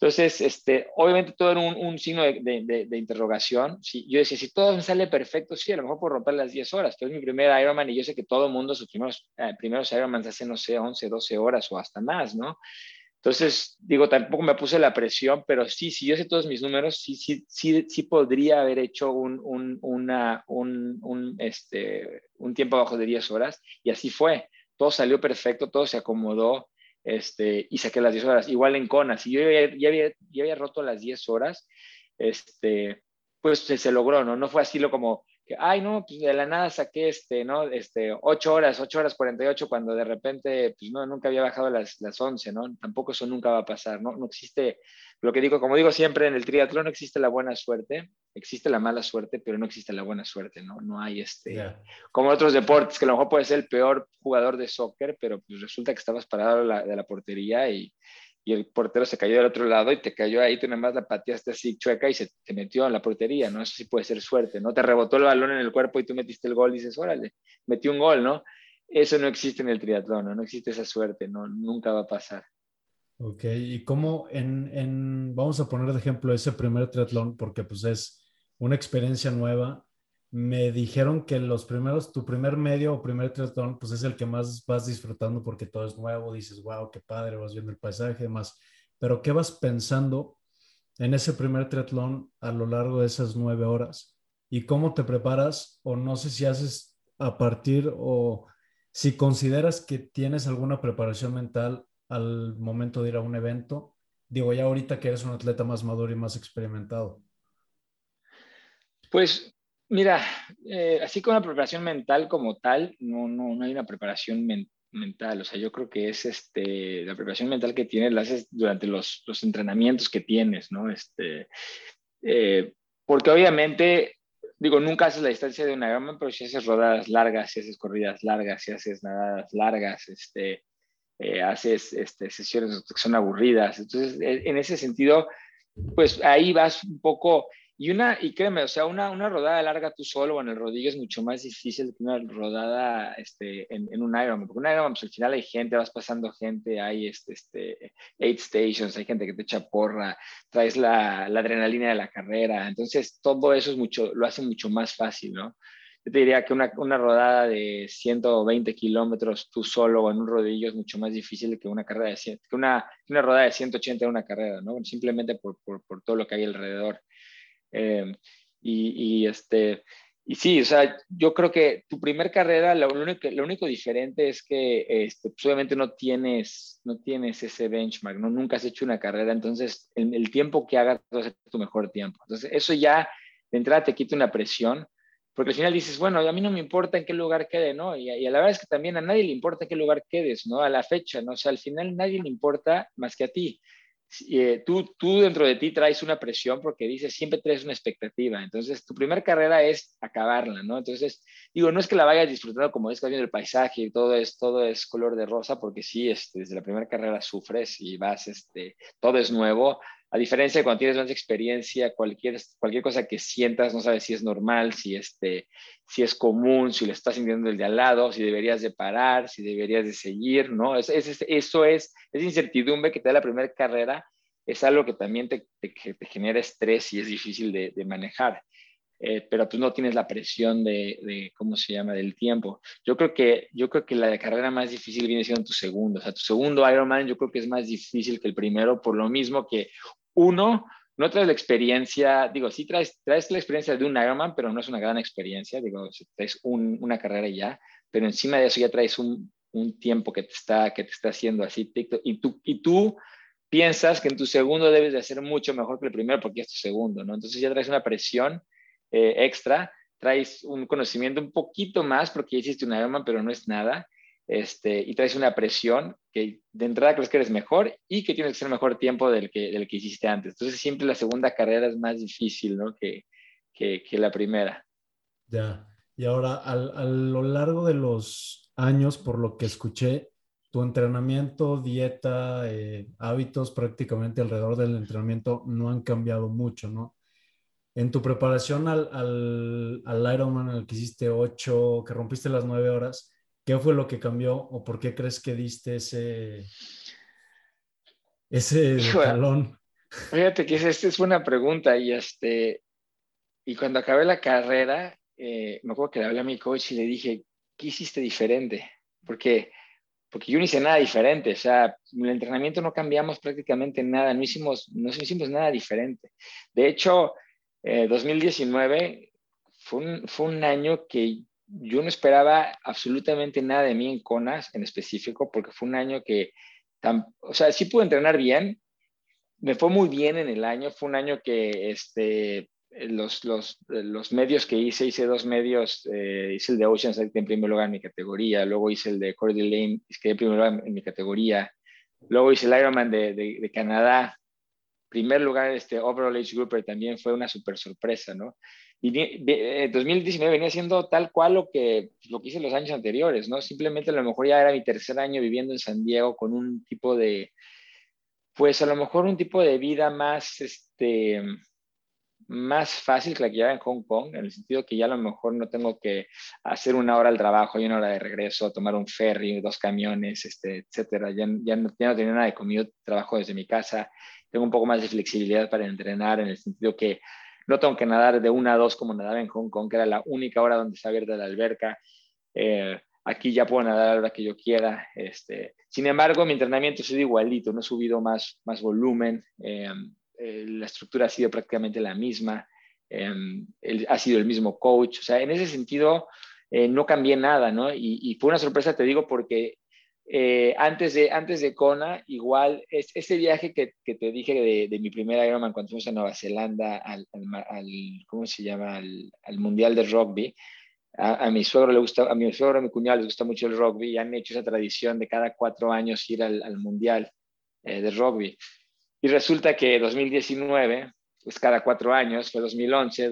Entonces, este, obviamente todo era un, signo de, interrogación. Si, yo decía, si todo me sale perfecto, sí, a lo mejor puedo romper las 10 horas, pero es mi primer Ironman y yo sé que todo el mundo, sus primeros, eh, primeros Ironmans hace, no sé, 11, 12 horas o hasta más, ¿no? Entonces, digo, tampoco me puse la presión, pero sí, si yo sé todos mis números, sí, sí, sí, sí podría haber hecho un, un, un, este, un tiempo abajo de 10 horas y así fue. Todo salió perfecto, todo se acomodó este, y saqué las 10 horas. Igual en Kona, si yo ya, había, ya había, roto las 10 horas, este, pues se, se, logró, ¿no? No fue así lo como, que, ay, no, pues de la nada saqué, este, ¿no? Este, 8 horas, 8 horas 48, cuando de repente, pues no, nunca había bajado las, las 11, ¿no? Tampoco eso nunca va a pasar, ¿no? No existe, lo que digo, como digo siempre, en el triatlón no existe la buena suerte, existe la mala suerte, pero no existe la buena suerte, ¿no? No hay este, como otros deportes, que a lo mejor puede ser el peor jugador de soccer, pero pues resulta que estabas parado de la, portería y, y, el portero se cayó del otro lado y te cayó ahí, tú nada más la pateaste así chueca y se te metió en la portería, ¿no? Eso sí puede ser suerte, ¿no? Te rebotó el balón en el cuerpo y tú metiste el gol y dices, órale, metí un gol, ¿no? Eso no existe en el triatlón, ¿no? No existe esa suerte, ¿no? Nunca va a pasar. Ok, y cómo en, en, vamos a poner de ejemplo ese primer triatlón, porque pues es una experiencia nueva. Me dijeron que los primeros, tu primer medio o primer triatlón, pues es el que más vas disfrutando porque todo es nuevo, dices, wow, qué padre, vas viendo el paisaje y demás. Pero ¿qué vas pensando en ese primer triatlón a lo largo de esas nueve horas? ¿Y cómo te preparas? O no sé si haces a partir o si consideras que tienes alguna preparación mental al momento de ir a un evento. Digo, ya ahorita que eres un atleta más maduro y más experimentado. Pues mira, eh, así como la preparación mental como tal, no, no, no hay una preparación mental. O sea, yo creo que es este, la preparación mental que tienes la haces durante los, los entrenamientos que tienes, ¿no? Este, eh, porque obviamente, digo, nunca haces la distancia de una gama, pero si haces rodadas largas, si haces corridas largas, si haces nadadas largas, este, eh, haces este, sesiones que son aburridas. Entonces, en ese sentido, pues ahí vas un poco y una, y créeme, o sea, una, una rodada larga tú solo o en el rodillo es mucho más difícil que una rodada este, en, en un Ironman. Porque un Ironman, pues al final hay gente, vas pasando gente, hay este, este, eight stations, hay gente que te echa porra, traes la, la adrenalina de la carrera. Entonces, todo eso es mucho, lo hace mucho más fácil, ¿no? Yo te diría que una, una rodada de 120 kilómetros tú solo o en un rodillo es mucho más difícil que una carrera de 100, que una, una rodada de 180 en una carrera, ¿no? Simplemente por, por, por todo lo que hay alrededor. Eh, y, y, este, y sí, o sea, yo creo que tu primer carrera, lo único, lo único diferente es que este, pues obviamente no tienes, no tienes ese benchmark, ¿no? nunca has hecho una carrera, entonces el, el tiempo que hagas va a ser tu mejor tiempo. Entonces eso ya de entrada te quita una presión, porque al final dices, bueno, a mí no me importa en qué lugar quede, ¿no? Y, y, a la verdad es que también a nadie le importa en qué lugar quedes, ¿no? A la fecha, ¿no? O sea, al final nadie le importa más que a ti. Eh, tú, tú dentro de ti traes una presión porque dices, siempre traes una expectativa. Entonces, tu primera carrera es acabarla, ¿no? Entonces, digo, no es que la vayas disfrutando como es viendo el paisaje y todo es, todo es color de rosa, porque sí, este, desde la primera carrera sufres y vas, este, todo es nuevo, a diferencia de cuando tienes más experiencia, cualquier, cualquier cosa que sientas, no sabes si es normal, si, este, si es común, si lo estás sintiendo el de al lado, si deberías de parar, si deberías de seguir, ¿no? Es, es, eso es, esa incertidumbre que te da la primera carrera, es algo que también te, te, te genera estrés y es difícil de, de manejar. Eh, pero tú no tienes la presión de, de, ¿cómo se llama?, del tiempo. Yo creo que, yo creo que la carrera más difícil viene siendo tu segundo. O sea, tu segundo Ironman yo creo que es más difícil que el primero, por lo mismo que uno, no traes la experiencia, digo, sí traes, traes la experiencia de un Ironman, pero no es una gran experiencia, digo, un, una carrera ya. pero encima de eso ya traes un, un tiempo que te está, que te está haciendo así y tú, y tú piensas que en tu segundo debes de hacer mucho mejor que el primero porque es tu segundo, ¿no? Entonces ya traes una presión eh, extra, traes un conocimiento un poquito más porque hiciste un Ironman, pero no es nada, este, y traes una presión que de entrada crees que eres mejor y que tienes que hacer mejor tiempo del que, del que hiciste antes. Entonces siempre la segunda carrera es más difícil, ¿no? Que, que, que la primera. Ya, y ahora al, a lo largo de los años, por lo que escuché, tu entrenamiento, dieta, eh, hábitos prácticamente alrededor del entrenamiento no han cambiado mucho, ¿no? En tu preparación al, al, al Ironman, al que hiciste 8, que rompiste las 9 horas, ¿qué fue lo que cambió o por qué crees que diste ese, ese talón? Fíjate que esta es una pregunta y, este, y cuando acabé la carrera, eh, me acuerdo que le hablé a mi coach y le dije, ¿qué hiciste diferente? Porque porque yo no hice nada diferente, o sea, en el entrenamiento no cambiamos prácticamente nada, no hicimos, no hicimos nada diferente. De hecho, 2019 eh, fue un, fue un año que yo no esperaba absolutamente nada de mí en CONAS en específico, porque fue un año que, o sea, sí pude entrenar bien, me fue muy bien en el año, fue un año que este, los, los, los, medios que hice, hice dos medios, eh, hice el de Oceanside en primer lugar en mi categoría, luego hice el de Cordy Lane, quedé en primer lugar en mi categoría, luego hice el Ironman de, de, de Canadá, primer lugar este Overall Age Grouper también fue una super sorpresa, ¿no? Y 2019 eh, venía siendo tal cual lo que, lo que hice los años anteriores, ¿no? Simplemente a lo mejor ya era mi tercer año viviendo en San Diego con un tipo de, pues a lo mejor un tipo de vida más, este, más fácil que la que lleva en Hong Kong, en el sentido que ya a lo mejor no tengo que hacer una hora al trabajo y una hora de regreso, tomar un ferry, dos camiones, este, etcétera. Ya, ya, no, ya no tenía nada de commute, trabajo desde mi casa. Tengo un poco más de flexibilidad para entrenar, en el sentido que no tengo que nadar de una a dos como nadaba en Hong Kong, que era la única hora donde está abierta la alberca. Eh, aquí ya puedo nadar a la hora que yo quiera. Este, sin embargo, mi entrenamiento ha sido igualito, no he subido más, más volumen. Eh, eh, la estructura ha sido prácticamente la misma, ha sido el mismo coach, o sea, en ese sentido no cambié nada, ¿no? Y, fue una sorpresa, te digo, porque eh, antes, de, antes de Kona, igual, es, ese viaje que, te dije de, mi primer Ironman cuando fuimos a Nueva Zelanda, al, al, ¿cómo se llama? Al, al Mundial de Rugby, a, mi suegro le gusta, a mi suegro, a mi cuñado les gusta mucho el rugby y han hecho esa tradición de cada cuatro años ir al, al mundial de rugby. Y resulta que 2019, pues cada cuatro años, fue 2011,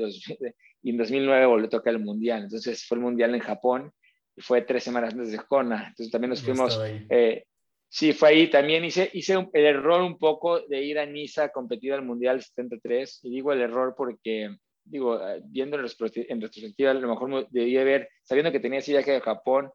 y en 2009 volvió a tocar el Mundial. Entonces fue el Mundial en Japón y fue tres semanas antes de Kona. Entonces también nos fuimos... Eh, sí, fue ahí. También hice, hice el error un poco de ir a Niza a competir al Mundial 73. Y digo el error porque, digo, eh, viendo en, retrospectiva, a lo mejor debí haber, sabiendo que tenía ese viaje de Japón,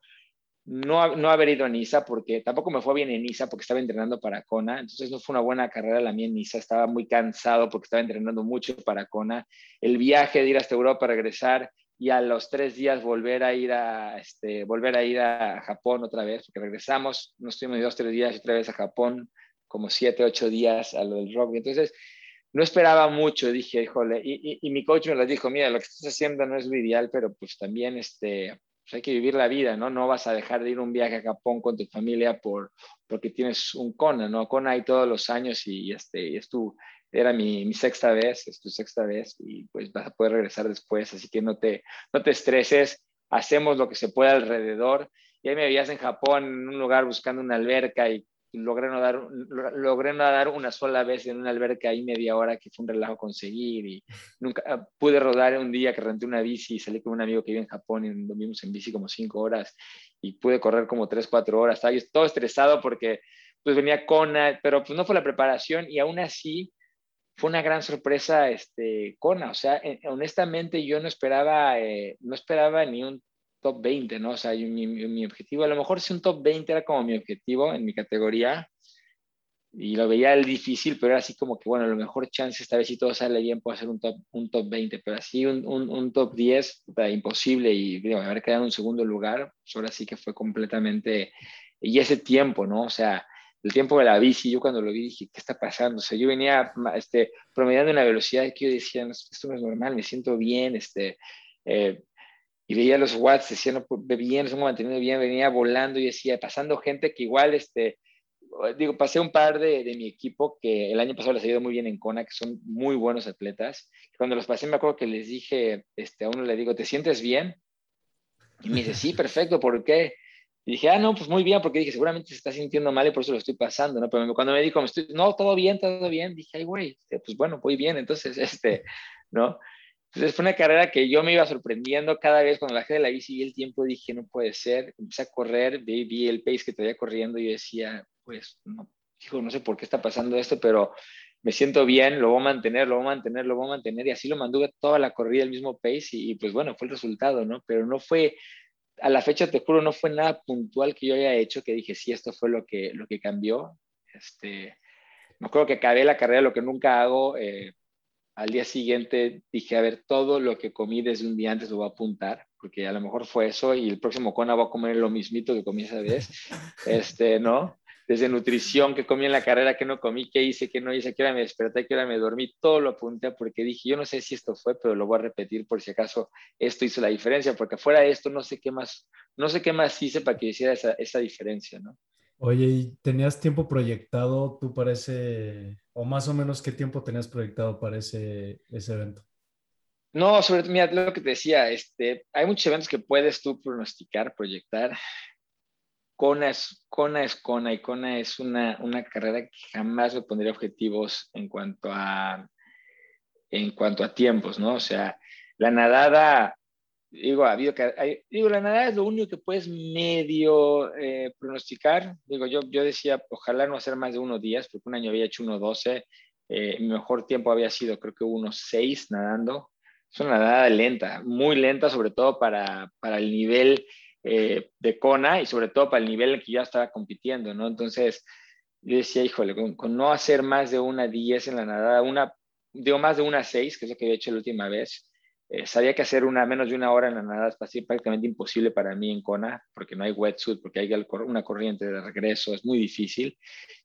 no, no haber ido a Niza porque tampoco me fue bien en Niza porque estaba entrenando para Kona, entonces no fue una buena carrera la mía en Niza, estaba muy cansado porque estaba entrenando mucho para Kona. El viaje de ir hasta Europa, regresar y a los tres días volver a ir a, este, volver a, ir a Japón otra vez, porque regresamos, nos estuvimos dos, tres días y otra vez a Japón, como siete, ocho días a lo del rugby. Entonces, no esperaba mucho, dije, híjole, y, y, mi coach me lo dijo, mira, lo que estás haciendo no es lo ideal, pero pues también, este, pues, hay que vivir la vida, ¿no? No vas a dejar de ir un viaje a Japón con tu familia por, porque tienes un Kona, ¿no? Kona hay todos los años y, este, y es tu, era mi, sexta vez, es tu sexta vez y pues vas a poder regresar después, así que no te, no te estreses, hacemos lo que se pueda alrededor. Y ahí me veías en Japón, en un lugar buscando una alberca y logré nadar, logré nadar una sola vez en una alberca ahí media hora, que fue un relajo conseguir. Y nunca ah, pude rodar un día que renté una bici y salí con un amigo que vive en Japón y nos vimos en bici como cinco horas y pude correr como tres, cuatro horas. Estaba todo estresado porque pues venía Kona, pero pues no fue la preparación y aún así fue una gran sorpresa este Kona. O sea, eh, honestamente yo no esperaba, eh, no esperaba ni un top 20, ¿no? O sea, mi, mi, objetivo, a lo mejor si un top 20 era como mi objetivo en mi categoría, y lo veía el difícil, pero era así como que, bueno, a lo mejor chance esta vez si todo sale bien puedo hacer un top, un top 20, pero así un, un, un top 10, imposible, y digo, haber quedado en un segundo lugar, pues ahora sí que fue completamente, y ese tiempo, ¿no? O sea, el tiempo de la bici, yo cuando lo vi dije, ¿qué está pasando? O sea, yo venía este, promediando una velocidad que yo decía, esto no es normal, me siento bien, este, eh, y veía los watts, decía, no, pues, bien, estamos manteniendo bien, venía volando y decía, pasando gente que igual, este, digo, pasé un par de, de, mi equipo que el año pasado les ido muy bien en Kona, que son muy buenos atletas. Cuando los pasé, me acuerdo que les dije, este, a uno le digo, ¿te sientes bien? Y me dice, sí, perfecto, ¿por qué? Y dije, ah, no, pues muy bien, porque dije, seguramente se está sintiendo mal y por eso lo estoy pasando, ¿no? Pero cuando me dijo, me estoy, no, todo bien, todo bien, dije, ay, güey, este, pues bueno, voy bien, entonces, este, ¿no? Entonces fue una carrera que yo me iba sorprendiendo cada vez cuando bajé de la bici y el tiempo dije, no puede ser, empecé a correr, vi, vi el pace que traía corriendo y decía, pues, no, dijo, no sé por qué está pasando esto, pero me siento bien, lo voy a mantener, lo voy a mantener, lo voy a mantener y así lo mantuve toda la corrida el mismo pace y, y pues bueno, fue el resultado, ¿no? Pero no fue, a la fecha te juro, no fue nada puntual que yo haya hecho que dije, sí, esto fue lo que, lo que cambió. Este, me acuerdo que acabé la carrera, lo que nunca hago, eh, al día siguiente dije, a ver, todo lo que comí desde un día antes lo voy a apuntar, porque a lo mejor fue eso y el próximo cona voy a comer lo mismito que comí esa vez, este, ¿no? Desde nutrición, que comí en la carrera, que no comí, qué hice, qué no hice, qué hora me desperté, qué hora me dormí, todo lo apunté porque dije, yo no sé si esto fue, pero lo voy a repetir por si acaso esto hizo la diferencia, porque fuera de esto no sé qué más, no sé qué más hice para que hiciera esa, esa diferencia, ¿no? Oye, ¿y tenías tiempo proyectado tú para ese, o más o menos qué tiempo tenías proyectado para ese, ese evento? No, sobre todo, mira, lo que te decía, este, hay muchos eventos que puedes tú pronosticar, proyectar. Kona es Kona, y Kona es una, una carrera que jamás me pondría objetivos en cuanto a, en cuanto a tiempos, ¿no? O sea, la nadada digo, ha habido hay, digo, la nada es lo único que puedes medio eh, pronosticar. Digo, yo, yo decía, ojalá no hacer más de unos días, porque un año había hecho 1.12, eh, mi mejor tiempo había sido creo que 1.6 nadando. Es una nadada lenta, muy lenta, sobre todo para, para el nivel eh, de Kona y sobre todo para el nivel en que ya estaba compitiendo, ¿no? Entonces, yo decía, híjole, con, con no hacer más de una 10 en la nadada, una, digo, más de una 6, que es lo que había hecho la última vez, eh, sabía que hacer una menos de una hora en la nada es prácticamente imposible para mí en Kona, porque no hay wetsuit, porque hay una corriente de regreso, es muy difícil.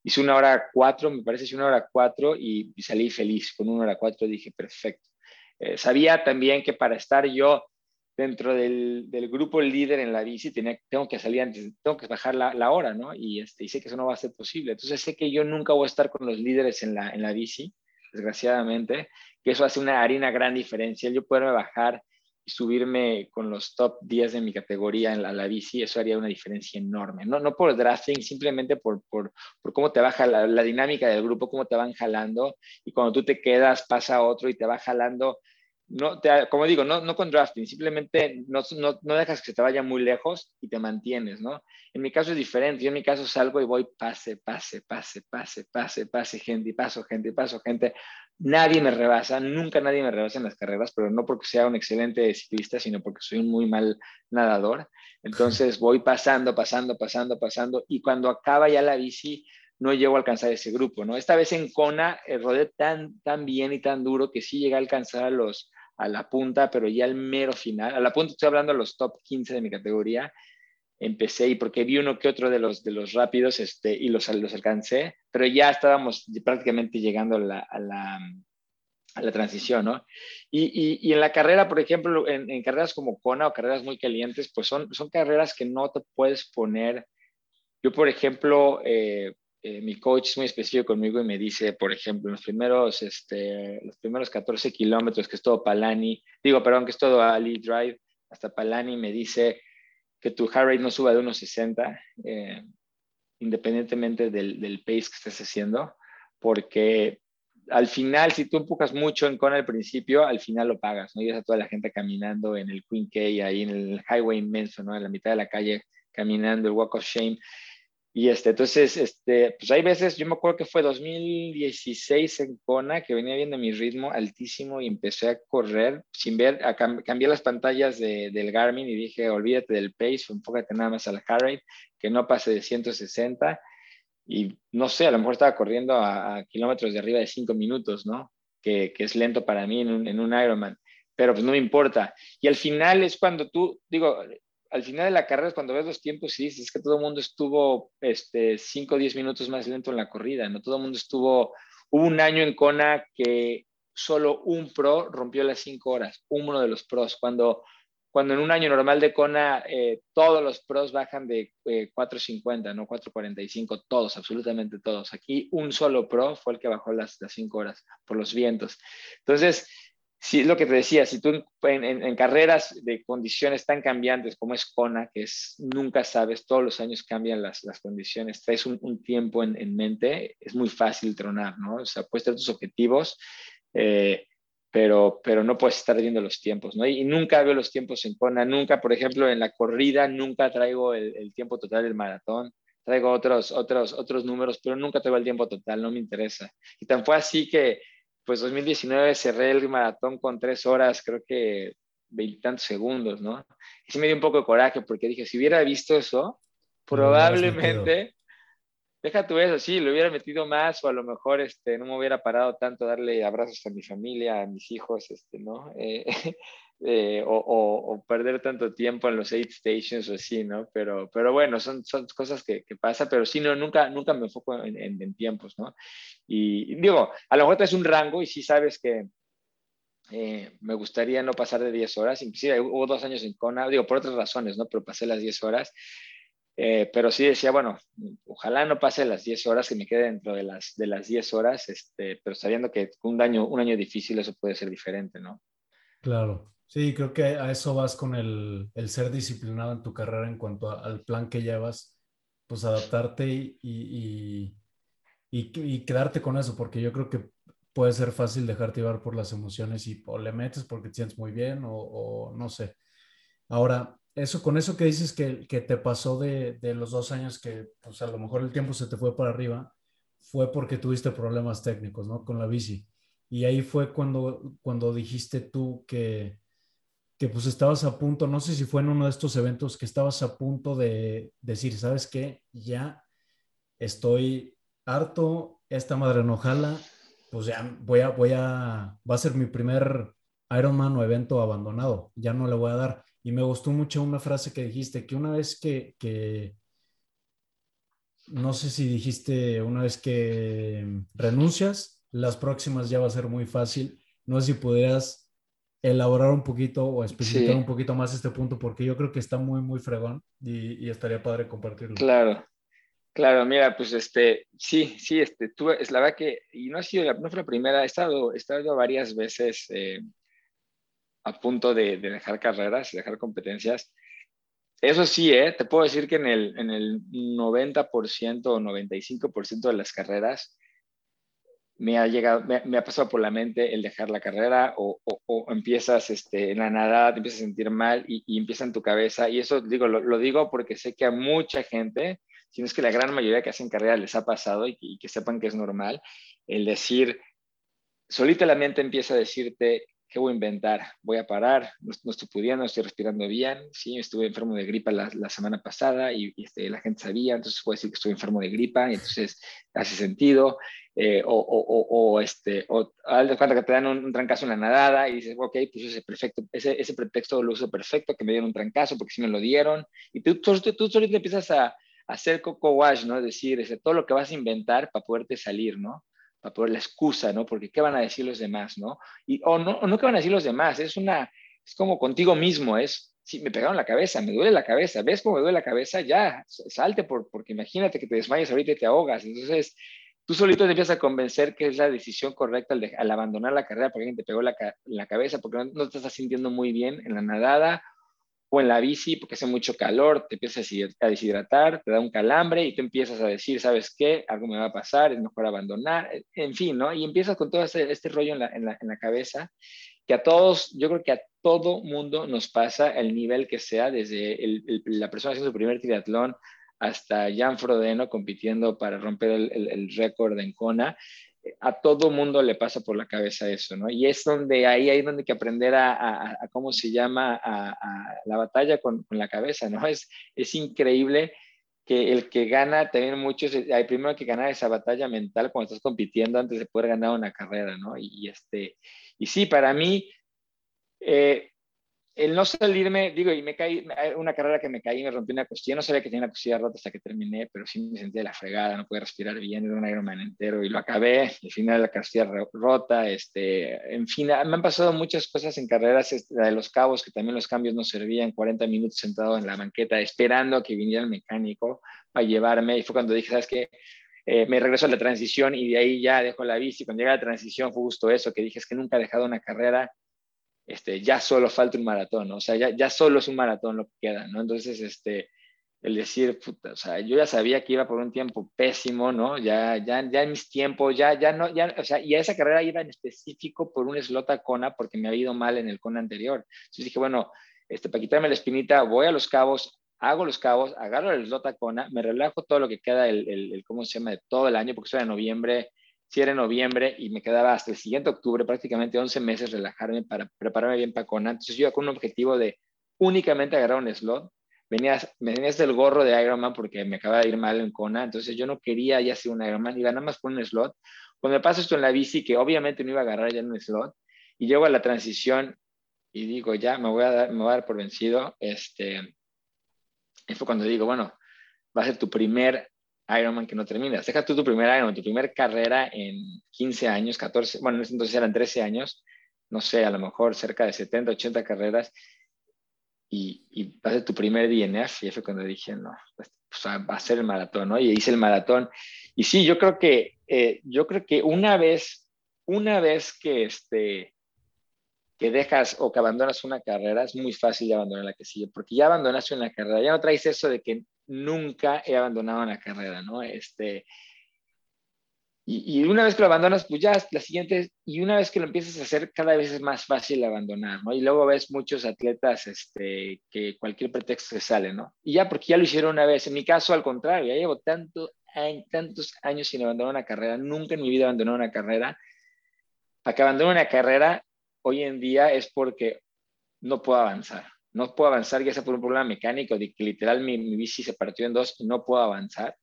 Hice una hora cuatro, me parece, hice una hora cuatro y, salí feliz. Con una hora cuatro dije, perfecto. Eh, sabía también que para estar yo dentro del, del, grupo líder en la bici, tenía, tengo que salir antes, tengo que bajar la, la hora, ¿no? Y, este, y sé que eso no va a ser posible. Entonces sé que yo nunca voy a estar con los líderes en la, en la bici, desgraciadamente, que eso hace una, harina gran diferencia. Yo poderme bajar y subirme con los top 10 de mi categoría en la, la bici, eso haría una diferencia enorme. No, no por drafting, simplemente por, por, por cómo te baja la, la, dinámica del grupo, cómo te van jalando y cuando tú te quedas pasa otro y te va jalando. No te, como digo, no, no con drafting, simplemente no, no, no, dejas que se te vaya muy lejos y te mantienes, ¿no? En mi caso es diferente, yo en mi caso salgo y voy pase, pase, pase, pase, pase, pase, gente y paso, gente y paso, gente, Nadie me rebasa, nunca nadie me rebasa en las carreras, pero no porque sea un excelente ciclista, sino porque soy un muy mal nadador. Entonces voy pasando, pasando, pasando, pasando, y cuando acaba ya la bici, no llego a alcanzar ese grupo, ¿no? Esta vez en Kona eh, rodé tan, tan bien y tan duro que sí llegué a alcanzar a los a la punta, pero ya al mero final, a la punta estoy hablando de los top 15 de mi categoría, empecé y porque vi uno que otro de los, de los rápidos este, y los, los alcancé, pero ya estábamos prácticamente llegando a la, a la, a la transición, ¿no? Y, y, en la carrera, por ejemplo, en, en, carreras como Kona o carreras muy calientes, pues son, son carreras que no te puedes poner. Yo, por ejemplo, eh, eh, mi coach es muy específico conmigo y me dice, por ejemplo, los primeros, este, los primeros 14 kilómetros, que es todo Palani, digo, perdón, que es todo Ali Drive, hasta Palani, me dice, que tu heart rate no suba de unos 60, eh, independientemente del, del, pace que estés haciendo, porque al final, si tú empujas mucho en Kona al principio, al final lo pagas, ¿no? Y a toda la gente caminando en el Queen K, ahí en el highway inmenso, ¿no? En la mitad de la calle, caminando, el Walk of Shame. Y este, entonces, este, pues hay veces, yo me acuerdo que fue 2016 en Kona, que venía viendo mi ritmo altísimo y empecé a correr sin ver, a cam cambié las pantallas de, del Garmin y dije, olvídate del pace, enfócate nada más al heart rate, que no pase de 160. Y no sé, a lo mejor estaba corriendo a, a kilómetros de arriba de 5 minutos, ¿no? Que, que, es lento para mí en un, en un Ironman pero pues no me importa. Y al final es cuando tú, digo, al final de la carrera, cuando ves los tiempos dices es que todo el mundo estuvo este, 5 o 10 minutos más lento en la corrida, ¿no? Todo el mundo estuvo, hubo un año en Kona que solo un pro rompió las 5 horas, uno de los pros, cuando, cuando en un año normal de Kona eh, todos los pros bajan de 4.50, no 4.45, todos, absolutamente todos. Aquí un solo pro fue el que bajó las, las 5 horas por los vientos. Entonces, si es lo que te decía, si tú en, carreras de condiciones tan cambiantes como es Kona, que es nunca sabes, todos los años cambian las, las condiciones, traes un, un tiempo en, en, mente, es muy fácil tronar, ¿no? O sea, puedes tener tus objetivos. Eh, pero, pero no puedes estar viendo los tiempos, ¿no? Y, nunca veo los tiempos en Kona, nunca, por ejemplo, en la corrida, nunca traigo el, tiempo total del maratón, traigo otros, otros, otros números, pero nunca traigo el tiempo total, no me interesa. Y tan fue así que, pues 2019 cerré el maratón con tres horas, creo que veintitantos segundos, ¿no? Y sí me dio un poco de coraje porque dije, si hubiera visto eso, probablemente deja tú eso, sí, lo hubiera metido más o a lo mejor este, no me hubiera parado tanto a darle abrazos a mi familia, a mis hijos, este, ¿no? Eh, eh, o, perder tanto tiempo en los aid stations o así, ¿no? Pero, pero bueno, son, son cosas que, que pasan, pero sí, no, nunca, nunca me enfoco en, en, tiempos, ¿no? Y, digo, a lo mejor es un rango y sí sabes que, eh, me gustaría no pasar de 10 horas, inclusive hubo dos años en Kona, digo, por otras razones, ¿no? Pero pasé las 10 horas eh, pero sí decía, bueno, ojalá no pase las 10 horas, que me quede dentro de las, de las 10 horas, este, pero sabiendo que un año, un año difícil eso puede ser diferente, ¿no? Claro, sí, creo que a eso vas con el, el ser disciplinado en tu carrera en cuanto al plan que llevas, pues adaptarte y, y, y, y, quedarte con eso, porque yo creo que puede ser fácil dejarte llevar por las emociones y o le metes porque te sientes muy bien o, o no sé. Ahora, eso, con eso que dices que, que te pasó de, de, los dos años que, pues a lo mejor el tiempo se te fue para arriba, fue porque tuviste problemas técnicos, ¿no? Con la bici. Y ahí fue cuando, cuando dijiste tú que, que pues estabas a punto, no sé si fue en uno de estos eventos que estabas a punto de decir, ¿sabes qué? Ya estoy harto, esta madre no jala, pues ya voy a, voy a, va a ser mi primer Ironman o evento abandonado, ya no le voy a dar. Y me gustó mucho una frase que dijiste, que una vez que, que, no sé si dijiste, una vez que renuncias, las próximas ya va a ser muy fácil. No sé si pudieras elaborar un poquito o especificar un poquito más este punto, porque yo creo que está muy, muy fregón y, y, estaría padre compartirlo. Claro, claro, mira, pues este, sí, sí, este, tú, es la verdad que, y no ha sido, no fue la primera, he estado, he estado varias veces eh, a punto de, dejar carreras, dejar competencias. Eso sí, ¿eh? te puedo decir que en el, en el 90% o 95% de las carreras me ha llegado, me, ha pasado por la mente el dejar la carrera o, o, empiezas este, en la nada, te empiezas a sentir mal y, y empieza en tu cabeza. Y eso digo, lo, digo porque sé que a mucha gente, si no es que la gran mayoría que hacen carrera les ha pasado y, y que sepan que es normal, el decir, solita la mente empieza a decirte, ¿qué voy a inventar? Voy a parar, no, estoy pudiendo, no estoy respirando bien, sí, estuve enfermo de gripa la, la semana pasada y, este, la gente sabía, entonces puedo decir que estoy enfermo de gripa y entonces hace sentido, eh, o, o, o, este, o al de cuenta que te dan un, trancazo en la nadada y dices, ok, pues ese, perfecto, ese, ese pretexto lo uso perfecto, que me dieron un trancazo porque sí me lo dieron, y tú, tú, tú, tú empiezas a, a hacer coco wash, ¿no? Es decir, ese, todo lo que vas a inventar para poderte salir, ¿no? para poder la excusa, ¿no? Porque ¿qué van a decir los demás, no? Y, o no, o no qué van a decir los demás, es una, es como contigo mismo, es, si me pegaron la cabeza, me duele la cabeza, ¿ves cómo me duele la cabeza? Ya, salte, por, porque imagínate que te desmayas ahorita y te ahogas, entonces tú solito te empiezas a convencer que es la decisión correcta al, abandonar la carrera porque alguien te pegó la, la cabeza, porque no, te estás sintiendo muy bien en la nadada o en la bici porque hace mucho calor, te empiezas a deshidratar, te da un calambre y tú empiezas a decir, ¿sabes qué? Algo me va a pasar, es mejor abandonar, en fin, ¿no? Y empiezas con todo este, rollo en la, cabeza, que a todos, yo creo que a todo mundo nos pasa el nivel que sea, desde la persona haciendo su primer triatlón hasta Jan Frodeno compitiendo para romper el, récord en Kona, a todo mundo le pasa por la cabeza eso, ¿no? Y es donde ahí hay donde que aprender a, cómo se llama a, la batalla con, con, la cabeza, ¿no? Es, es increíble que el que gana también muchos, hay primero que ganar esa batalla mental cuando estás compitiendo antes de poder ganar una carrera, ¿no? Y, y este, y sí, para mí, eh, el no salirme, digo, y me caí, una carrera que me caí, me rompí una costilla, no sabía que tenía una costilla rota hasta que terminé, pero sí me sentí de la fregada, no pude respirar bien, era un Ironman entero y lo acabé, al final la costilla rota, este, en fin, me han pasado muchas cosas en carreras, este, la de los cabos, que también los cambios no servían, 40 minutos sentado en la banqueta esperando a que viniera el mecánico para llevarme, y fue cuando dije, ¿sabes qué? Eh, me regreso a la transición y de ahí ya dejo la bici. Cuando llega la transición fue justo eso, que dije, es que nunca he dejado una carrera este, ya solo falta un maratón, o sea, ya, ya solo es un maratón lo que queda, ¿no? Entonces, este, el decir, puta, o sea, yo ya sabía que iba por un tiempo pésimo, ¿no? Ya, ya, ya en mis tiempos, ya, ya no, ya, o sea, y a esa carrera iba en específico por un slot a Kona porque me había ido mal en el Kona anterior. Entonces dije, bueno, este, para quitarme la espinita, voy a los cabos, hago los cabos, agarro el slot a Kona, me relajo todo lo que queda, el, el, el ¿cómo se llama?, de todo el año, porque eso era noviembre, si era en noviembre y me quedaba hasta el siguiente octubre, prácticamente 11 meses relajarme para prepararme bien para Kona. Entonces yo con un objetivo de únicamente agarrar un slot. Venía, me venía el gorro de Ironman porque me acaba de ir mal en Kona, entonces yo no quería ya ser un Ironman, iba nada más por un slot. Cuando me paso esto en la bici, que obviamente no iba a agarrar ya un slot, y llego a la transición y digo, ya me voy a dar, me voy a dar por vencido, este, y fue cuando digo, bueno, va a ser tu primer Ironman que no terminas. Deja tú tu primer Ironman, tu primera carrera en 15 años, 14, bueno, entonces eran 13 años, no sé, a lo mejor cerca de 70, 80 carreras, y, y a tu primer DNF, y fue cuando dije, no, pues, va a ser el maratón, ¿no? Y hice el maratón. Y sí, yo creo que, eh, yo creo que una vez, una vez que, este, que dejas o que abandonas una carrera, es muy fácil de abandonar la que sigue, porque ya abandonaste una carrera, ya no traes eso de que nunca he abandonado una carrera, ¿no? Este, y, una vez que lo abandonas, pues ya la siguiente, y una vez que lo empiezas a hacer, cada vez es más fácil abandonar, ¿no? Y luego ves muchos atletas este, que cualquier pretexto se sale, ¿no? Y ya porque ya lo hicieron una vez. En mi caso, al contrario, ya llevo tanto, tantos años sin abandonar una carrera, nunca en mi vida abandoné una carrera. Para que abandone una carrera, hoy en día es porque no puedo avanzar no puedo avanzar ya sea por un problema mecánico, de que literal mi, bici se partió en dos y no puedo avanzar,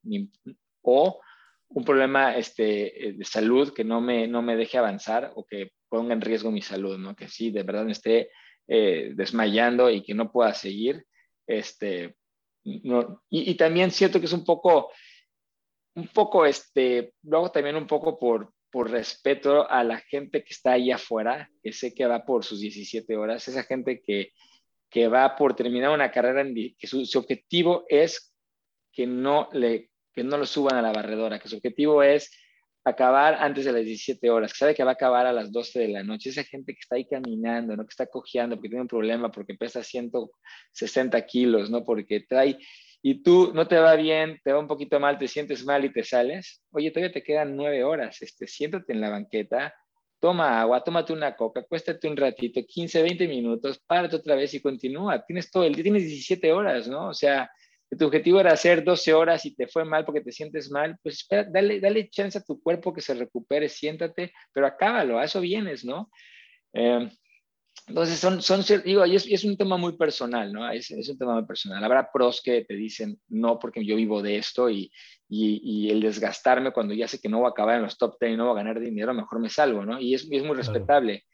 o un problema este, eh, de salud que no me, no me deje avanzar o que ponga en riesgo mi salud, ¿no? que sí, de verdad me esté eh, desmayando y que no pueda seguir. Este, no, y, y, también siento que es un poco, un poco, este, luego también un poco por, por respeto a la gente que está ahí afuera, que sé que va por sus 17 horas, esa gente que, que va por terminar una carrera, en, que su, objetivo es que no, le, que no lo suban a la barredora, que su objetivo es acabar antes de las 17 horas, que sabe que va a acabar a las 12 de la noche. Esa gente que está ahí caminando, ¿no? que está cojeando porque tiene un problema, porque pesa 160 kilos, ¿no? porque trae, y tú no te va bien, te va un poquito mal, te sientes mal y te sales. Oye, todavía te quedan nueve horas, este, siéntate en la banqueta, toma agua, tómate una coca, acuéstate un ratito, 15, 20 minutos, párate otra vez y continúa. Tienes todo el día, tienes 17 horas, ¿no? O sea, tu objetivo era hacer 12 horas y te fue mal porque te sientes mal, pues espera, dale, dale chance a tu cuerpo que se recupere, siéntate, pero acábalo, a eso vienes, ¿no? Eh, entonces, son, son digo, y es, es, un tema muy personal, ¿no? Es, es, un tema muy personal. Habrá pros que te dicen, no, porque yo vivo de esto y, y, y, el desgastarme cuando ya sé que no voy a acabar en los top 10 y no voy a ganar dinero, mejor me salvo, ¿no? Y es, es muy respetable.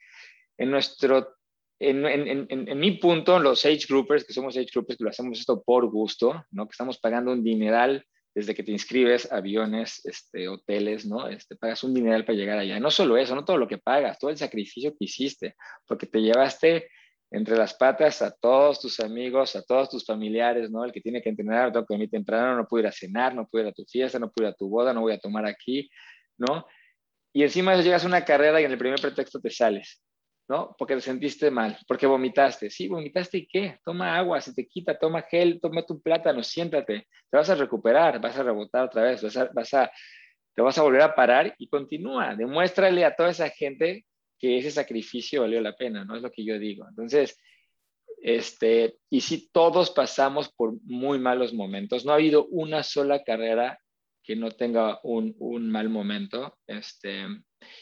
En nuestro, en, en, en, mi punto, los age groupers, que somos age groupers, que lo hacemos esto por gusto, ¿no? Que estamos pagando un dineral desde que te inscribes, aviones, este, hoteles, ¿no? Este, pagas un dineral para llegar allá. No solo eso, no todo lo que pagas, todo el sacrificio que hiciste, porque te llevaste entre las patas a todos tus amigos, a todos tus familiares, ¿no? El que tiene que entrenar, tengo que dormir temprano, no puedo ir a cenar, no puedo ir a tu fiesta, no puedo ir a tu boda, no voy a tomar aquí, ¿no? Y encima de llegas a una carrera y en el primer pretexto te sales. ¿No? Porque te sentiste mal, porque vomitaste. Sí, vomitaste y qué? Toma agua, se te quita, toma gel, toma tu plátano, siéntate. Te vas a recuperar, vas a rebotar otra vez, vas a, vas a, te vas a volver a parar y continúa. Demuéstrale a toda esa gente que ese sacrificio valió la pena, ¿no? Es lo que yo digo. Entonces, este, y si todos pasamos por muy malos momentos, no ha habido una sola carrera que no tenga un, un mal momento. Este,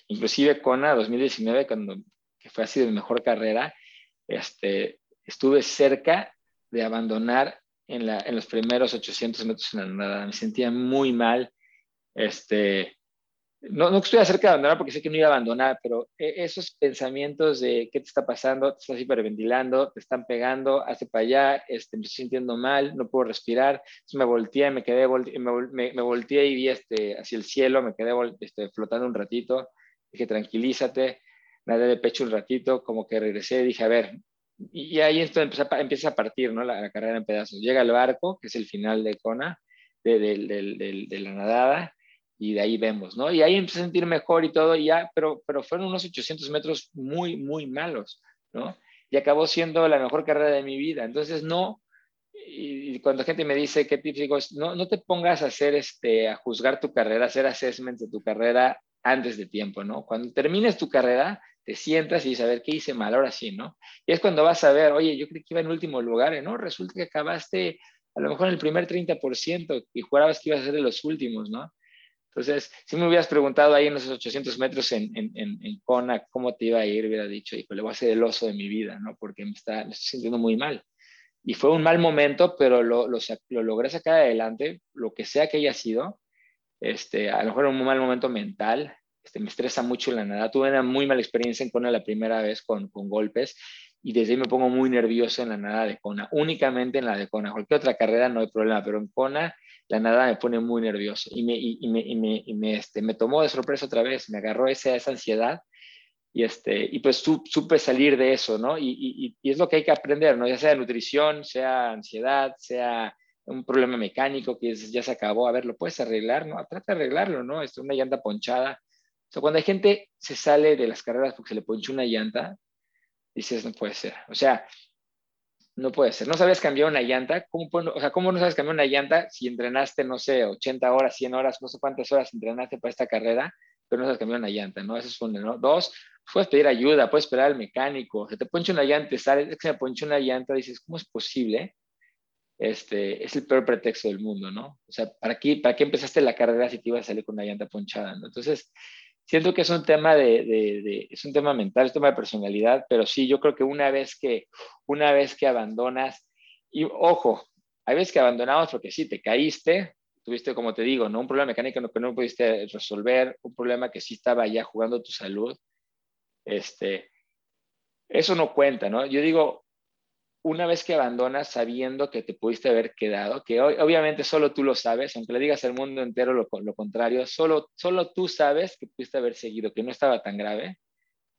inclusive Kona 2019, cuando que fue así de mejor carrera, este, estuve cerca de abandonar en, la, en, los primeros 800 metros en la nada. Me sentía muy mal. Este, no, no estoy acerca de abandonar porque sé que no iba a abandonar, pero e, esos pensamientos de qué te está pasando, te estás hiperventilando, te están pegando, hace para allá, este, me estoy sintiendo mal, no puedo respirar, entonces me volteé, me quedé, me, me, volteé y vi este, hacia el cielo, me quedé este, flotando un ratito, dije tranquilízate, nadé de pecho un ratito, como que regresé, dije, a ver, y, ahí esto empieza, a partir, ¿no? La, carrera en pedazos. Llega el barco, que es el final de Kona, de, de la nadada, y de ahí vemos, ¿no? Y ahí empecé a sentir mejor y todo, y ya, pero, pero fueron unos 800 metros muy, muy malos, ¿no? Y acabó siendo la mejor carrera de mi vida. Entonces, no, y, cuando gente me dice qué tips, digo, no, no te pongas a hacer, este, a juzgar tu carrera, a hacer assessments de tu carrera antes de tiempo, ¿no? Cuando termines tu carrera, te sientas y dices, a ver, ¿qué hice mal? Ahora sí, ¿no? Y es cuando vas a ver, oye, yo creí que iba en último lugar, ¿no? Resulta que acabaste a lo mejor en el primer 30% y jurabas que ibas a ser de los últimos, ¿no? Entonces, si me hubieras preguntado ahí en esos 800 metros en, en, en, Kona cómo te iba a ir, hubiera dicho, hijo, le voy a hacer el oso de mi vida, ¿no? Porque me, está, estoy sintiendo muy mal. Y fue un mal momento, pero lo, lo, lo, logré sacar adelante, lo que sea que haya sido. Este, a lo mejor un mal momento mental, este, me estresa mucho la nada. Tuve una muy mala experiencia en Kona la primera vez con, con golpes y desde ahí me pongo muy nervioso en la nada de Kona, únicamente en la de Kona. Cualquier otra carrera no hay problema, pero en Kona la nada me pone muy nervioso y me, y, me, y me, y me, este, me tomó de sorpresa otra vez, me agarró esa, esa ansiedad y, este, y pues supe salir de eso, ¿no? Y, y, es lo que hay que aprender, ¿no? Ya sea nutrición, sea ansiedad, sea un problema mecánico que ya se acabó, a ver, lo puedes arreglar, ¿no? Trata de arreglarlo, ¿no? Es una llanta ponchada. O sea, cuando hay gente se sale de las carreras porque se le ponchó una llanta, dices, no puede ser. O sea, no puede ser. No sabes cambiar una llanta. ¿Cómo, o sea, ¿cómo no sabes cambiar una llanta si entrenaste, no sé, 80 horas, 100 horas, no sé cuántas horas entrenaste para esta carrera, pero no sabes cambiar una llanta, ¿no? Eso es uno, ¿no? Dos, puedes pedir ayuda, puedes esperar al mecánico. Se te ponche una llanta, sale, es que se me ponche una llanta, dices, ¿cómo es posible? Este, es el peor pretexto del mundo, ¿no? O sea, ¿para qué, ¿para qué empezaste la carrera si te ibas a salir con una llanta ponchada, ¿no? Entonces, siento que es un tema de, es un tema mental, es un tema de personalidad, pero sí, yo creo que una vez que, una vez que abandonas, y ojo, hay veces que abandonamos porque sí, te caíste, tuviste, como te digo, ¿no? un problema mecánico que no pudiste resolver, un problema que sí estaba ya jugando tu salud, este, eso no cuenta, ¿no? Yo digo, una vez que abandonas sabiendo que te pudiste haber quedado, que obviamente solo tú lo sabes, aunque le digas al mundo entero lo, lo, contrario, solo, solo tú sabes que pudiste haber seguido, que no estaba tan grave.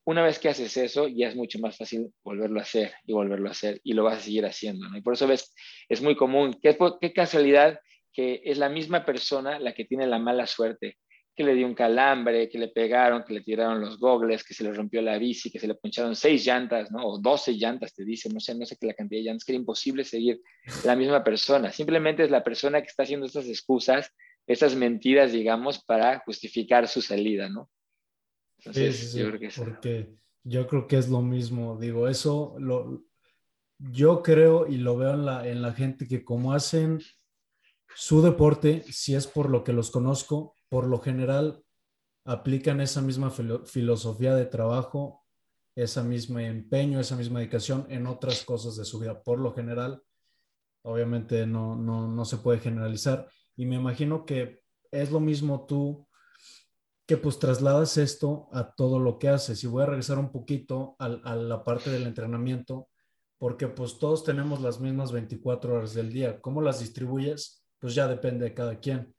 Una vez que haces eso, ya es mucho más fácil volverlo a hacer y volverlo a hacer y lo vas a seguir haciendo. Y por eso ves, es muy común. ¿Qué, qué casualidad que es la misma persona la que tiene la mala suerte que le dio un calambre, que le pegaron, que le tiraron los gogles, que se le rompió la bici, que se le poncharon seis llantas, ¿no? O doce llantas, te dice, no sé, no sé qué la cantidad de llantas, que era imposible seguir la misma persona. Simplemente es la persona que está haciendo estas excusas, estas mentiras, digamos, para justificar su salida, ¿no? sí, sí, sí, yo creo que porque yo creo que es lo mismo, digo, eso lo, yo creo y lo veo en la, en la gente que como hacen su deporte, si es por lo que los conozco, por lo general aplican esa misma filosofía de trabajo, esa misma empeño, esa misma dedicación en otras cosas de su vida. Por lo general, obviamente no, no, se puede generalizar. Y me imagino que es lo mismo tú que pues trasladas esto a todo lo que haces. Y voy a regresar un poquito a, a, la parte del entrenamiento, porque pues todos tenemos las mismas 24 horas del día. ¿Cómo las distribuyes? Pues ya depende de cada quien.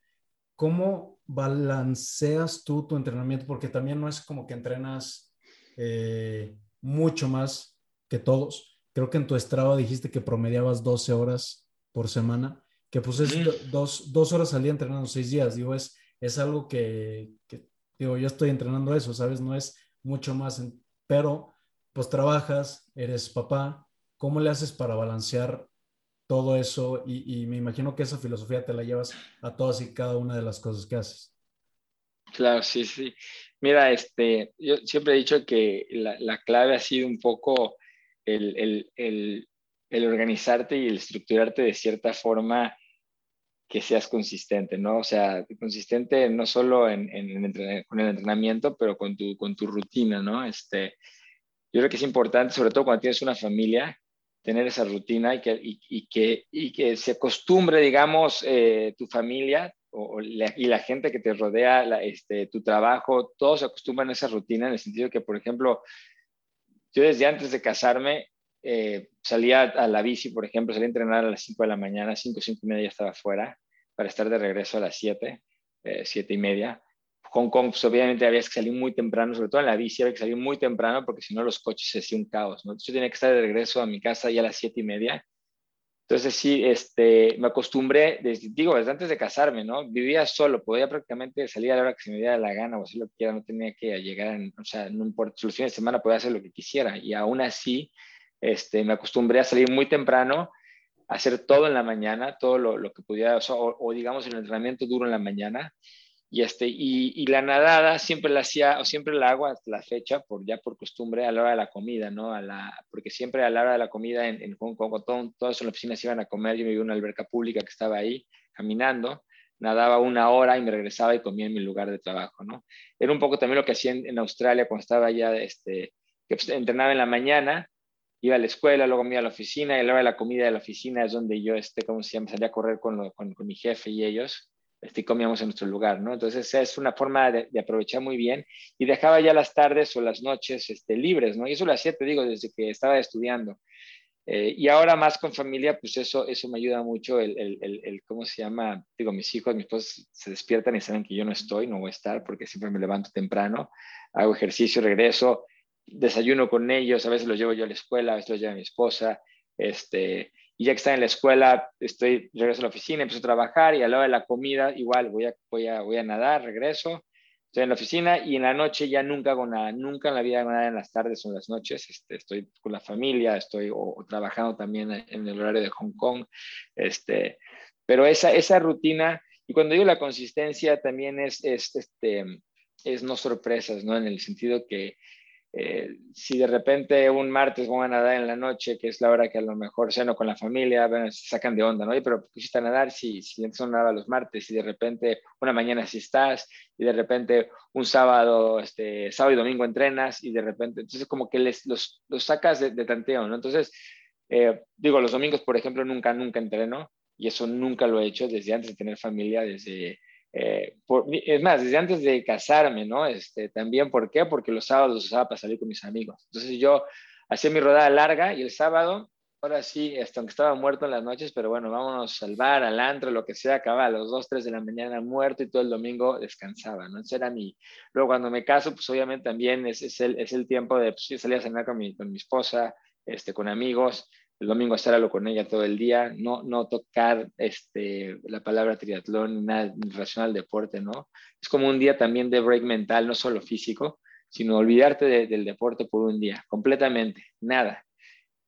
¿Cómo balanceas tú tu entrenamiento? Porque también no es como que entrenas eh, mucho más que todos. Creo que en tu estrado dijiste que promediabas 12 horas por semana, que pues es dos, dos, horas al día entrenando seis días. Digo, es, es algo que, que, digo, yo estoy entrenando eso, ¿sabes? No es mucho más, pero pues trabajas, eres papá. ¿Cómo le haces para balancear todo eso y, me imagino que esa filosofía te la llevas a todas y cada una de las cosas que haces. Claro, sí, sí. Mira, este, yo siempre he dicho que la, clave ha sido un poco el, organizarte y el estructurarte de cierta forma que seas consistente, ¿no? O sea, consistente no solo en, con el entrenamiento, pero con tu, con tu rutina, ¿no? Este, yo creo que es importante, sobre todo cuando tienes una familia, tener esa rutina y que, y, que, y que se acostumbre, digamos, eh, tu familia y la gente que te rodea, este, tu trabajo, todos se acostumbran a esa rutina en el sentido que, por ejemplo, yo desde antes de casarme eh, salía a la bici, por ejemplo, salía a entrenar a las 5 de la mañana, 5, 5 y media estaba fuera, para estar de regreso a las 7, 7 y media. Hong Kong, pues obviamente había que salir muy temprano, sobre todo en la bici había que salir muy temprano porque si no los coches se hacían caos, ¿no? Entonces yo tenía que estar de regreso a mi casa ya a las 7 y media entonces sí, este, me acostumbré, desde, digo, desde antes de casarme, ¿no? Vivía solo, podía prácticamente salir a la hora que se me diera la gana o hacer lo que quiera, no tenía que llegar, o sea, no importa, los de semana podía hacer lo que quisiera y aún así, este, me acostumbré a salir muy temprano, hacer todo en la mañana, todo lo, que pudiera, o, o, digamos el entrenamiento duro en la mañana y, este, y, la nadada siempre la hacía, o siempre la hago hasta la fecha, por, ya por costumbre, a la hora de la comida, ¿no? A la, porque siempre a la hora de la comida en, Hong Kong, todo, todos en la iban a comer, yo me iba una alberca pública que estaba ahí caminando, nadaba una hora y me regresaba y comía en mi lugar de trabajo, ¿no? Era un poco también lo que hacía en, Australia cuando estaba allá, este, que pues, entrenaba en la mañana, iba a la escuela, luego me iba a la oficina y a la hora de la comida de la oficina es donde yo, este, ¿cómo se llama? Salía a correr con, con mi jefe y ellos este, comíamos en nuestro lugar, ¿no? Entonces es una forma de, aprovechar muy bien y dejaba ya las tardes o las noches este, libres, ¿no? Y eso lo hacía, te digo, desde que estaba estudiando. Eh, y ahora más con familia, pues eso, eso me ayuda mucho, el, el, el, ¿cómo se llama? Digo, mis hijos, mis esposos se despiertan y saben que yo no estoy, no voy a estar porque siempre me levanto temprano, hago ejercicio, regreso, desayuno con ellos, a veces los llevo yo a la escuela, a veces los lleva mi esposa, este, y ya que está en la escuela, estoy, regreso a la oficina, empiezo a trabajar y a la hora de la comida igual voy a, voy a, voy a nadar, regreso, estoy en la oficina y en la noche ya nunca hago nada, nunca en la vida hago nada en las tardes o en las noches, este, estoy con la familia, estoy o, trabajando también en el horario de Hong Kong, este, pero esa, esa rutina, y cuando digo la consistencia también es, es, este, es no sorpresas, ¿no? En el sentido que eh, si de repente un martes van a nadar en la noche, que es la hora que a lo mejor ceno con la familia, se sacan de onda, ¿no? Y, pero pusiste a nadar si, si son nada los martes, y de repente una mañana si estás, y de repente un sábado, este, sábado y domingo entrenas, y de repente, entonces como que les, los, los sacas de, tanteo, ¿no? Entonces, eh, digo, los domingos, por ejemplo, nunca, nunca entreno, y eso nunca lo he hecho desde antes de tener familia, desde eh, es más, desde antes de casarme, ¿no? Este, también, ¿por qué? Porque los sábados los usaba para salir con mis amigos. Entonces yo hacía mi rodada larga y el sábado, ahora sí, hasta aunque estaba muerto en las noches, pero bueno, vámonos al bar, al antro, lo que sea, acababa a los 2, 3 de la mañana muerto y todo el domingo descansaba, ¿no? Entonces era mi... Luego cuando me caso, pues obviamente también es, es, el, es el, tiempo de pues, salir a cenar con mi, con mi esposa, este, con amigos, el domingo estarlo con ella todo el día, no, no tocar este, la palabra triatlón, nada relacionado al deporte, ¿no? Es como un día también de break mental, no solo físico, sino olvidarte del deporte por un día, completamente, nada.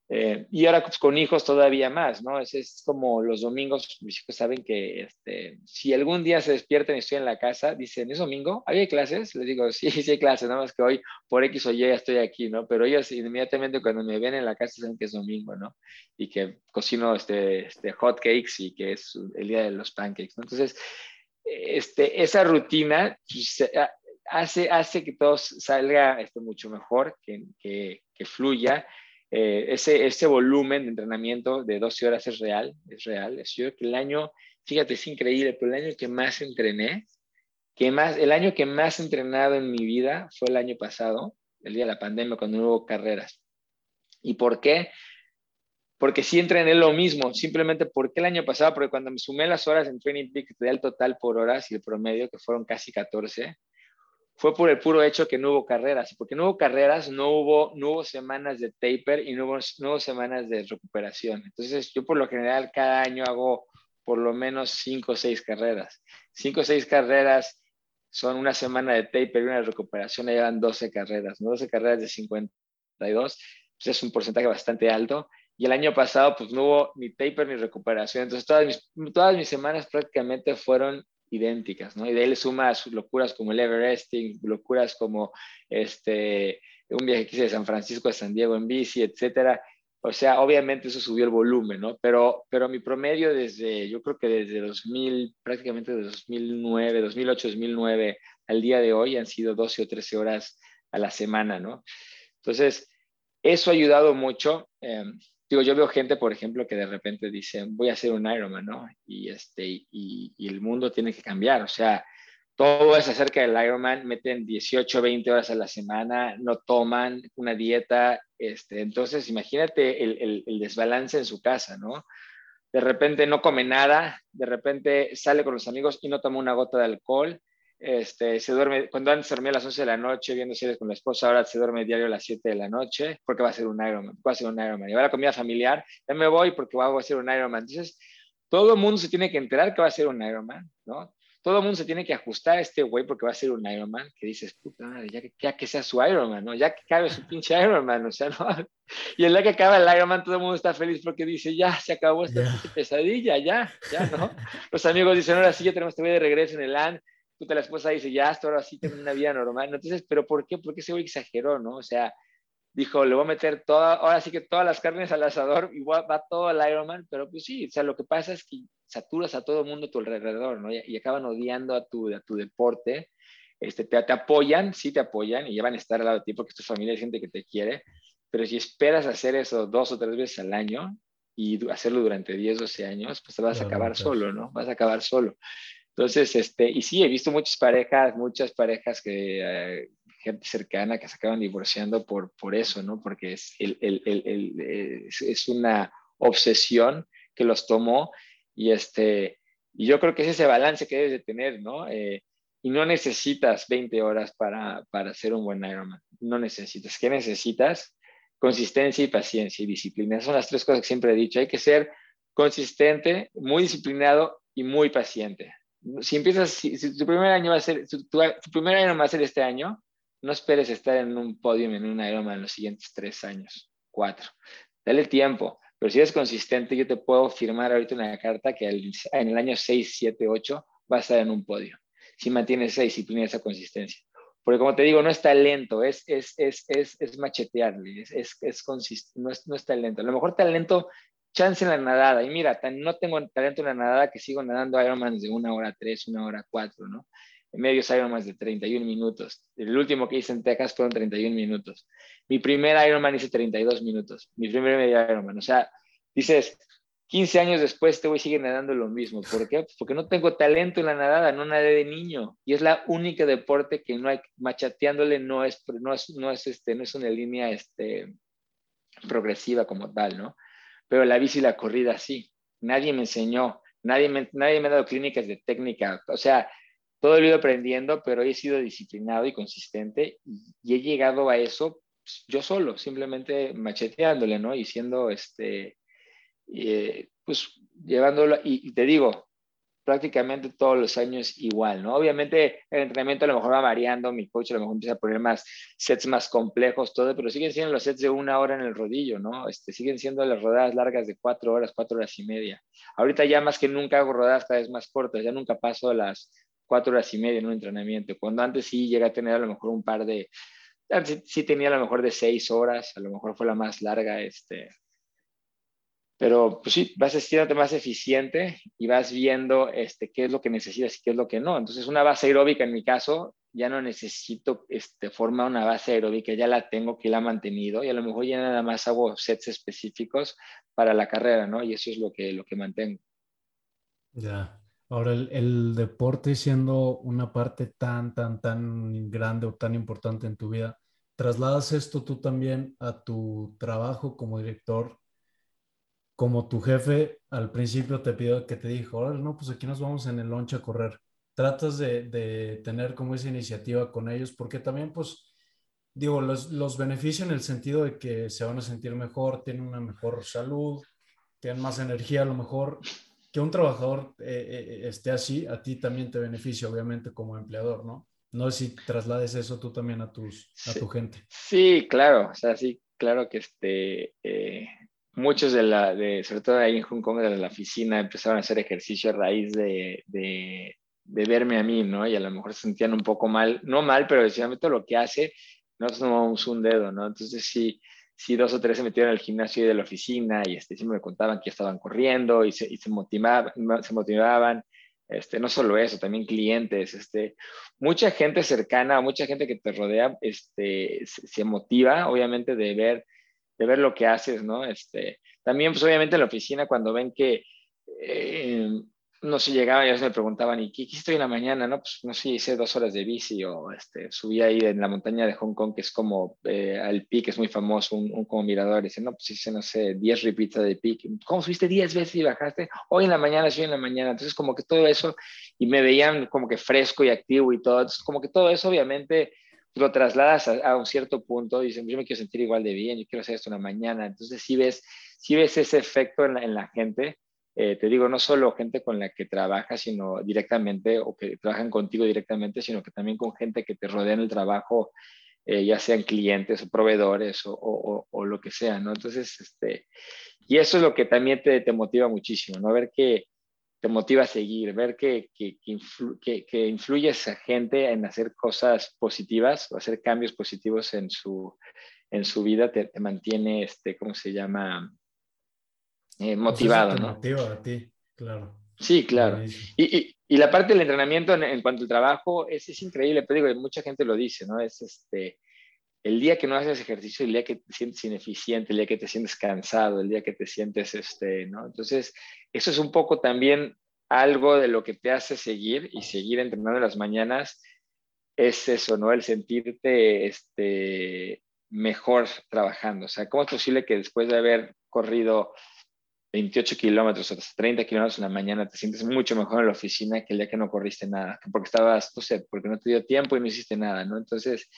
Eh, y ahora pues, con hijos todavía más, ¿no? Es, es, como los domingos, mis hijos saben que este, si algún día se despiertan y estoy en la casa, dicen, ¿es domingo? ¿Había clases? Les digo, sí, sí hay clases, nada más que hoy por X o Y ya estoy aquí, ¿no? Pero ellos inmediatamente cuando me ven en la casa saben que es domingo, ¿no? Y que cocino este, este hot cakes y que es el día de los pancakes, ¿no? Entonces, este, esa rutina pues, hace, hace que todo salga este, mucho mejor, que, que, que fluya eh, ese, ese volumen de entrenamiento de 12 horas es real, es real. Es yo que el año, fíjate, es increíble, pero el año que más entrené, que más, el año que más entrenado en mi vida fue el año pasado, el día de la pandemia, cuando no hubo carreras. ¿Y por qué? Porque sí entrené lo mismo, simplemente porque el año pasado, porque cuando me sumé las horas en Training Peak, te el total por horas y el promedio, que fueron casi 14, fue por el puro hecho que no hubo carreras. Porque no hubo carreras, no hubo, no hubo semanas de taper y no hubo, no hubo semanas de recuperación. Entonces, yo por lo general cada año hago por lo menos cinco o seis carreras. Cinco o seis carreras son una semana de taper y una recuperación, ahí van 12 carreras, ¿no? 12 carreras de 52, pues es un porcentaje bastante alto. Y el año pasado, pues no hubo ni taper ni recuperación. Entonces, todas mis, todas mis semanas prácticamente fueron idénticas, ¿no? Y de le suma sus locuras como el Everesting, locuras como este, un viaje que hice de San Francisco a San Diego en bici, etcétera. O sea, obviamente eso subió el volumen, ¿no? Pero, pero mi promedio desde, yo creo que desde 2000, prácticamente de 2009, 2008, 2009 al día de hoy han sido 12 o 13 horas a la semana, ¿no? Entonces, eso ha ayudado mucho. Eh, digo, yo veo gente, por ejemplo, que de repente dice, voy a hacer un Ironman, ¿no? Y, este, y el mundo tiene que cambiar, o sea, todo es acerca del Ironman, meten 18, 20 horas a la semana, no toman una dieta, este, entonces imagínate el, el, desbalance en su casa, ¿no? De repente no come nada, de repente sale con los amigos y no toma una gota de alcohol, este, se duerme, cuando antes dormía a las 11 de la noche viendo series con la esposa, ahora se duerme diario a las 7 de la noche porque va a ser un Ironman, va a ser un Ironman. Y va a la comida familiar, ya me voy porque voy a hacer un Ironman. Entonces, todo el mundo se tiene que enterar que va a ser un Ironman, ¿no? todo el mundo se tiene que ajustar a este güey porque va a ser un Ironman, que dices, puta madre, ya que, ya que sea su Ironman, ¿no? Ya que cabe su pinche Ironman, o sea, ¿no? Y el día que acaba el Ironman, todo el mundo está feliz porque dice, ya, se acabó esta pesadilla, ya, ya, ¿no? Los amigos dicen, ahora sí, ya tenemos que ir de regreso en el LAN, puta, la esposa dice, ya, hasta ahora sí tengo una vida normal, ¿no? Entonces, ¿pero por qué? Porque ese güey exageró, ¿no? O sea, dijo, le voy a meter toda, ahora sí que todas las carnes al asador y va, todo al Ironman, pero pues sí, o sea, lo que pasa es que saturas a todo el mundo a tu alrededor, ¿no? Y, acaban odiando a tu, a tu deporte, este, te, te, apoyan, sí te apoyan y ya van a estar al lado de ti porque es tu familia, es gente que te quiere, pero si esperas hacer eso dos o tres veces al año y hacerlo durante 10, 12 años, pues te vas a acabar solo, ¿no? Vas a acabar solo. Entonces, este, y sí, he visto muchas parejas, muchas parejas que, eh, gente cercana que se acaban divorciando por, por eso, ¿no? Porque es, el, el, el, es, una obsesión que los tomó y, este, y yo creo que es ese balance que debes de tener, ¿no? Eh, y no necesitas 20 horas para, para hacer un buen Ironman, no necesitas. ¿Qué necesitas? Consistencia y paciencia y disciplina. Esas son las tres cosas que siempre he dicho. Hay que ser consistente, muy disciplinado y muy paciente. Si empiezas, si, tu primer año va a ser, tu, primer año va a ser este año, no esperes estar en un podio en un Ironman en los siguientes tres años, cuatro. Dale tiempo, pero si eres consistente, yo te puedo firmar ahorita una carta que en el año 6, 7, 8 va a estar en un podio. Si mantienes esa disciplina, esa consistencia. Porque como te digo, no es talento, es, es, es, es, es machetearle, es, es no, es, no es talento. A lo mejor talento, chance en la nadada. Y mira, no tengo talento en la nadada que sigo nadando Ironman de una hora tres, una hora cuatro, ¿no? medios Ironman de 31 minutos. El último que hice en Texas fueron 31 minutos. Mi primer Ironman hice 32 minutos. Mi primer medio Ironman. O sea, dices, 15 años después te voy a seguir nadando lo mismo. ¿Por qué? Pues porque no tengo talento en la nadada, no nadé de niño. Y es la única deporte que no hay, machateándole no es, no es, no es, este, no es una línea este, progresiva como tal, ¿no? Pero la bici y la corrida sí. Nadie me enseñó, nadie me, nadie me ha dado clínicas de técnica. O sea, todo he ido aprendiendo, pero he sido disciplinado y consistente y, he llegado a eso pues, yo solo, simplemente macheteándole, ¿no? Y siendo, este, eh, pues llevándolo, y, te digo, prácticamente todos los años igual, ¿no? Obviamente el entrenamiento a lo mejor va variando, mi coach a lo mejor empieza a poner más sets más complejos, todo, pero siguen siendo los sets de una hora en el rodillo, ¿no? Este, siguen siendo las rodadas largas de cuatro horas, cuatro horas y media. Ahorita ya más que nunca hago rodadas cada vez más cortas, ya nunca paso las cuatro horas y media en un entrenamiento, cuando antes sí llegué a tener a lo mejor un par de, sí, tenía a lo mejor de seis horas, a lo mejor fue la más larga, este, pero pues sí, vas siendo más eficiente y vas viendo este, qué es lo que necesitas y qué es lo que no. Entonces, una base aeróbica en mi caso, ya no necesito este, formar una base aeróbica, ya la tengo, que la he mantenido y a lo mejor ya nada más hago sets específicos para la carrera, ¿no? Y eso es lo que, lo que mantengo. Ya. Ahora, el, deporte siendo una parte tan, tan, tan grande o tan importante en tu vida, ¿trasladas esto tú también a tu trabajo como director? Como tu jefe al principio te pidió que te dijo, ahora no, pues aquí nos vamos en el lunch a correr. Tratas de, tener como esa iniciativa con ellos, porque también, pues, digo, los, los beneficios en el sentido de que se van a sentir mejor, tienen una mejor salud, tienen más energía a lo mejor, que un trabajador eh, eh, esté así, a ti también te beneficia, obviamente, como empleador, ¿no? No sé si traslades eso tú también a, tus, a tu gente. Sí, claro, o sea, sí, claro que este, eh, muchos de la, de, sobre todo ahí en Hong Kong, de la oficina, empezaron a hacer ejercicio a raíz de, de, verme a mí, ¿no? Y a lo mejor se sentían un poco mal, no mal, pero decían, todo lo que hace, nosotros no vamos un dedo, ¿no? Entonces sí, sí dos o tres se metieron al gimnasio de la oficina y este, siempre me contaban que estaban corriendo y se, y se, motivaban, se motivaban. Este, no solo eso, también clientes, este, mucha gente cercana, mucha gente que te rodea, este, se, motiva, obviamente, de ver, de ver lo que haces, ¿no? Este, también, pues obviamente en la oficina, cuando ven que eh, no se llegaba, ya se me preguntaban, ¿y qué hiciste hoy en la mañana? No, pues no sé, hice dos horas de bici o este, subí ahí en la montaña de Hong Kong, que es como eh, al Peak, es muy famoso, un, como mirador. Y dice, no, pues hice, no sé, 10 repeats de Peak. ¿Cómo subiste 10 veces y bajaste? Hoy en la mañana, sí, en la mañana. Entonces, como que todo eso, y me veían como que fresco y activo y todo. Entonces, como que todo eso, obviamente, lo trasladas a, un cierto punto. Dicen, yo me quiero sentir igual de bien, yo quiero hacer esto en la mañana. Entonces, si ves, si ves ese efecto en en la gente eh, te digo, no solo gente con la que trabajas, sino directamente, o que trabajan contigo directamente, sino que también con gente que te rodea en el trabajo, eh, ya sean clientes o proveedores o, o, lo que sea, ¿no? Entonces, este, y eso es lo que también te, te motiva muchísimo, ¿no? Ver que te motiva a seguir, ver que, que, que, que, influyes a gente en hacer cosas positivas o hacer cambios positivos en su, en su vida, te, te mantiene, este, ¿cómo se llama? Eh, motivado, ¿no? Motiva a ti, claro. Sí, claro. Y, y, y, la parte del entrenamiento en, en cuanto al trabajo es, es, increíble, pero digo, mucha gente lo dice, ¿no? Es este, el día que no haces ejercicio, el día que te sientes ineficiente, el día que te sientes cansado, el día que te sientes, este, ¿no? Entonces, eso es un poco también algo de lo que te hace seguir y seguir entrenando en las mañanas, es eso, ¿no? El sentirte, este, mejor trabajando. O sea, ¿cómo es posible que después de haber corrido 28 kilómetros o 30 kilómetros en la mañana, te sientes mucho mejor en la oficina que el día que no corriste nada, porque estabas, no sé, porque no te dio tiempo y no hiciste nada, ¿no? Entonces,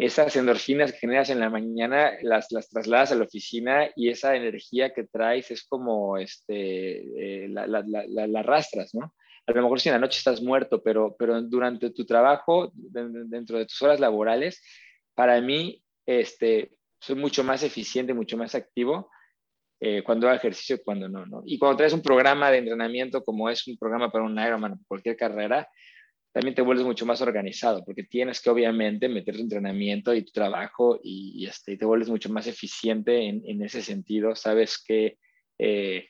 esas endorfinas que generas en la mañana las, las trasladas a la oficina y esa energía que traes es como, este, eh, la, la, la, la, arrastras, ¿no? A lo mejor si en la noche estás muerto, pero, pero durante tu trabajo, dentro de tus horas laborales, para mí, este, soy mucho más eficiente, mucho más activo eh, cuando hago ejercicio y cuando no, ¿no? Y cuando traes un programa de entrenamiento como es un programa para un Ironman cualquier carrera, también te vuelves mucho más organizado porque tienes que obviamente meter tu entrenamiento y tu trabajo y, este, te vuelves mucho más eficiente en, en ese sentido. Sabes que eh,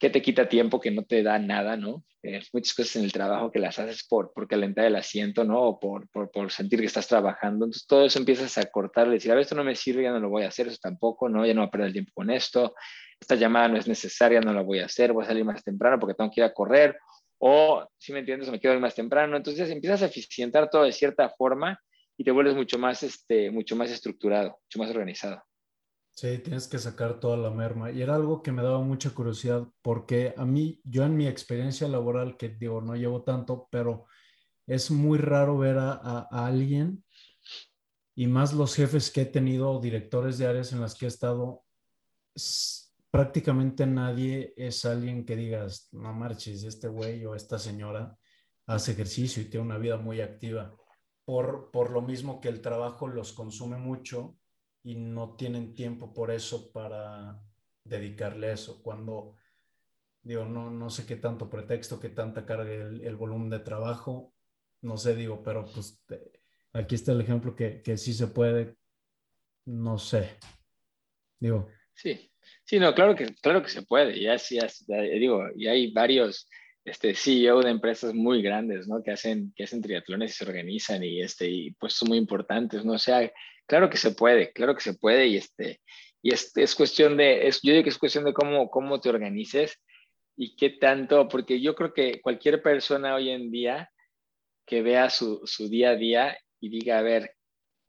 que te quita tiempo, que no te da nada, ¿no? Eh, muchas cosas en el trabajo que las haces por, por calentar el asiento, ¿no? O por, por, por, sentir que estás trabajando. Entonces todo eso empiezas a cortar, y decir, a ver, esto no me sirve, ya no lo voy a hacer, eso tampoco, ¿no? Ya no voy a perder el tiempo con esto. Esta llamada no es necesaria, no la voy a hacer, voy a salir más temprano porque tengo que ir a correr. O, si me entiendes, me quiero ir más temprano. Entonces empiezas a eficientar todo de cierta forma y te vuelves mucho más, este, mucho más estructurado, mucho más organizado. Sí, tienes que sacar toda la merma. Y era algo que me daba mucha curiosidad porque a mí, yo en mi experiencia laboral, que digo, no llevo tanto, pero es muy raro ver a, a, alguien y más los jefes que he tenido, directores de áreas en las que he estado, prácticamente nadie es alguien que digas, no marches, este güey o esta señora hace ejercicio y tiene una vida muy activa. Por, por lo mismo que el trabajo los consume mucho y no tienen tiempo por eso para dedicarle a eso. Cuando, digo, no, no sé qué tanto pretexto, qué tanta carga el, volumen de trabajo, no sé, digo, pero pues aquí está el ejemplo que, que sí se puede, no sé, digo. Sí, sí, no, claro que, claro que se puede, y así, digo, y hay varios este, CEO de empresas muy grandes, ¿no? Que hacen, que hacen triatlones y se organizan y, este, y pues son muy importantes, ¿no? O sea, Claro que se puede, claro que se puede y este y es, es cuestión de, es, yo digo que es cuestión de cómo, cómo te organices y qué tanto, porque yo creo que cualquier persona hoy en día que vea su, su día a día y diga, a ver,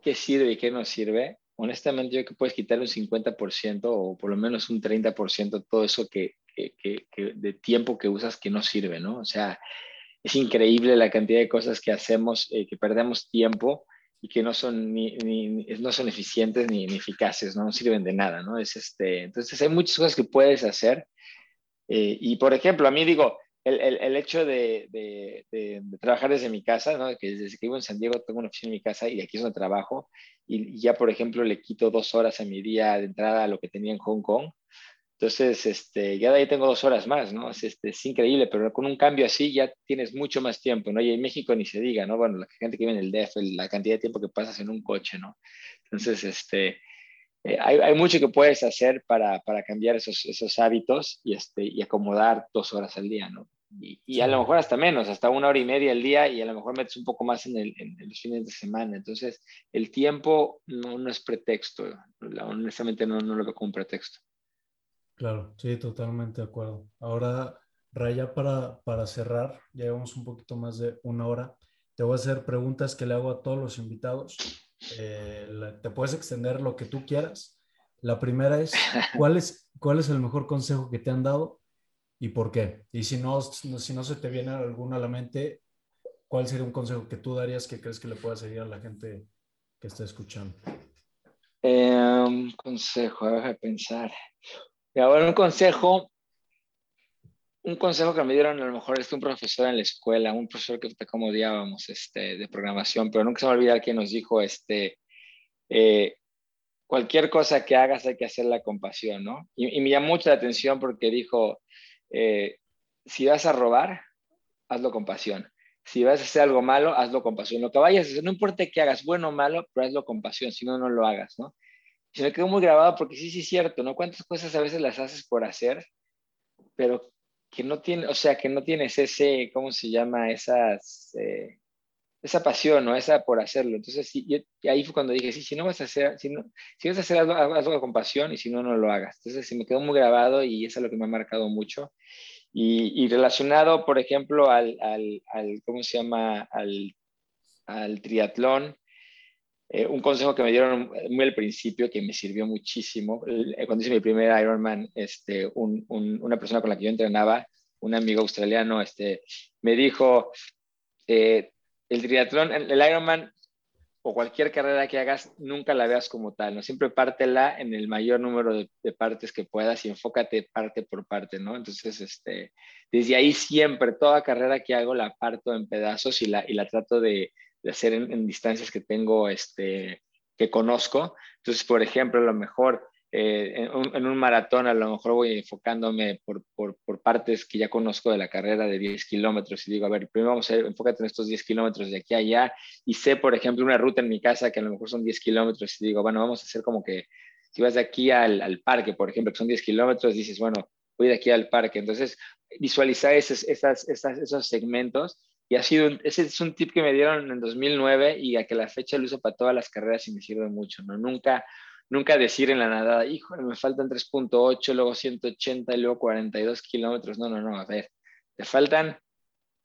qué sirve y qué no sirve, honestamente yo creo que puedes quitarle un 50% o por lo menos un 30% todo eso que, que, que, de tiempo que usas que no sirve, ¿no? O sea, es increíble la cantidad de cosas que hacemos, eh, que perdemos tiempo y que no son, ni, ni, no son eficientes ni, ni, eficaces, ¿no? sirven de nada, ¿no? Es este, entonces hay muchas cosas que puedes hacer. Eh, y por ejemplo, a mí digo, el, el, el hecho de, de, trabajar desde mi casa, ¿no? que desde que vivo en San Diego tengo una oficina en mi casa y aquí es donde trabajo, y, y ya por ejemplo le quito dos horas a mi día de entrada a lo que tenía en Hong Kong, entonces, este, ya de ahí tengo dos horas más, ¿no? Es, este, es increíble, pero con un cambio así ya tienes mucho más tiempo, ¿no? Y en México ni se diga, ¿no? Bueno, la gente que vive en el DF, la cantidad de tiempo que pasas en un coche, ¿no? Entonces, este, eh, hay, hay, mucho que puedes hacer para, para cambiar esos, esos, hábitos y, este, y acomodar dos horas al día, ¿no? Y, y, a lo mejor hasta menos, hasta una hora y media al día y a lo mejor metes un poco más en, el, en, en los fines de semana. Entonces, el tiempo no, no es pretexto, honestamente no, no lo veo como un pretexto. Claro, sí, totalmente de acuerdo. Ahora, Raya, para, para cerrar, ya llevamos un poquito más de una hora. Te voy a hacer preguntas que le hago a todos los invitados. Eh, te puedes extender lo que tú quieras. La primera es, ¿cuál es, ¿cuál es el mejor consejo que te han dado y por qué? Y si no, si no se te viene alguno a la mente, ¿cuál sería un consejo que tú darías que crees que le pueda seguir a la gente que está escuchando? Eh, un consejo, a pensar. Ahora un consejo, un consejo que me dieron a lo mejor es un profesor en la escuela, un profesor que como odiábamos este, de programación, pero nunca se me va a olvidar que nos dijo, este, eh, cualquier cosa que hagas hay que hacerla con pasión, ¿no? Y, me llamó mucho la atención porque dijo, eh, si vas a robar, hazlo con pasión. Si vas a hacer algo malo, hazlo con pasión. Lo que vayas a hacer, no importa que hagas bueno o malo, pero hazlo con pasión, si no, no lo hagas, ¿no? Y se me quedó muy grabado porque sí, sí es cierto, ¿no? Cuántas cosas a veces las haces por hacer, pero que no tiene, o sea, que no tienes ese, ¿cómo se llama? Esas, eh, esa pasión, ¿no? Esa por hacerlo. Entonces, sí, y ahí fue cuando dije, sí, si no vas a hacer, si, no, si vas a hacer algo, hazlo con pasión y si no, no lo hagas. Entonces, se me quedó muy grabado y eso es lo que me ha marcado mucho. Y, y relacionado, por ejemplo, al, al, al, ¿cómo se llama? Al, al triatlón, eh, un consejo que me dieron muy al principio que me sirvió muchísimo. Eh, cuando hice mi primer Ironman, este, un, una persona con la que yo entrenaba, un amigo australiano, este, me dijo, eh, el triatlón, el, Ironman o cualquier carrera que hagas, nunca la veas como tal, ¿no? Siempre pártela en el mayor número de, de, partes que puedas y enfócate parte por parte, ¿no? Entonces, este, desde ahí siempre, toda carrera que hago la parto en pedazos y la, y la trato de, de hacer en, distancias que tengo, este, que conozco. Entonces, por ejemplo, a lo mejor eh, en, un, maratón, a lo mejor voy enfocándome por, por, partes que ya conozco de la carrera de 10 kilómetros y digo, a ver, primero vamos a enfócate en estos 10 kilómetros de aquí a allá y sé, por ejemplo, una ruta en mi casa que a lo mejor son 10 kilómetros y digo, bueno, vamos a hacer como que si vas de aquí al, al parque, por ejemplo, que son 10 kilómetros, dices, bueno, voy de aquí al parque. Entonces, visualizar esos, esas, esos segmentos y ha sido, ese es un tip que me dieron en 2009 y a que la fecha lo uso para todas las carreras y me sirve mucho, ¿no? Nunca, nunca decir en la nadada, híjole, me faltan 3.8, luego 180 y luego 42 kilómetros. No, no, no, a ver, te faltan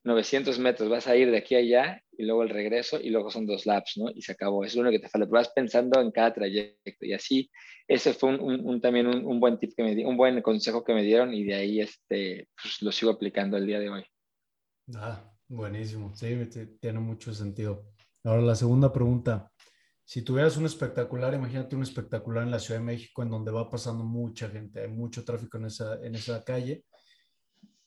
900 metros, vas a ir de aquí a allá y luego el regreso y luego son dos laps, ¿no? Y se acabó, es lo que te falta, vas pensando en cada trayecto y así, ese fue un, también un, buen tip que me di, un buen consejo que me dieron y de ahí este, pues, lo sigo aplicando el día de hoy. Ah, Buenísimo, sí, tiene mucho sentido. Ahora la segunda pregunta. Si tuvieras un espectacular, imagínate un espectacular en la Ciudad de México en donde va pasando mucha gente, hay mucho tráfico en esa, en esa calle,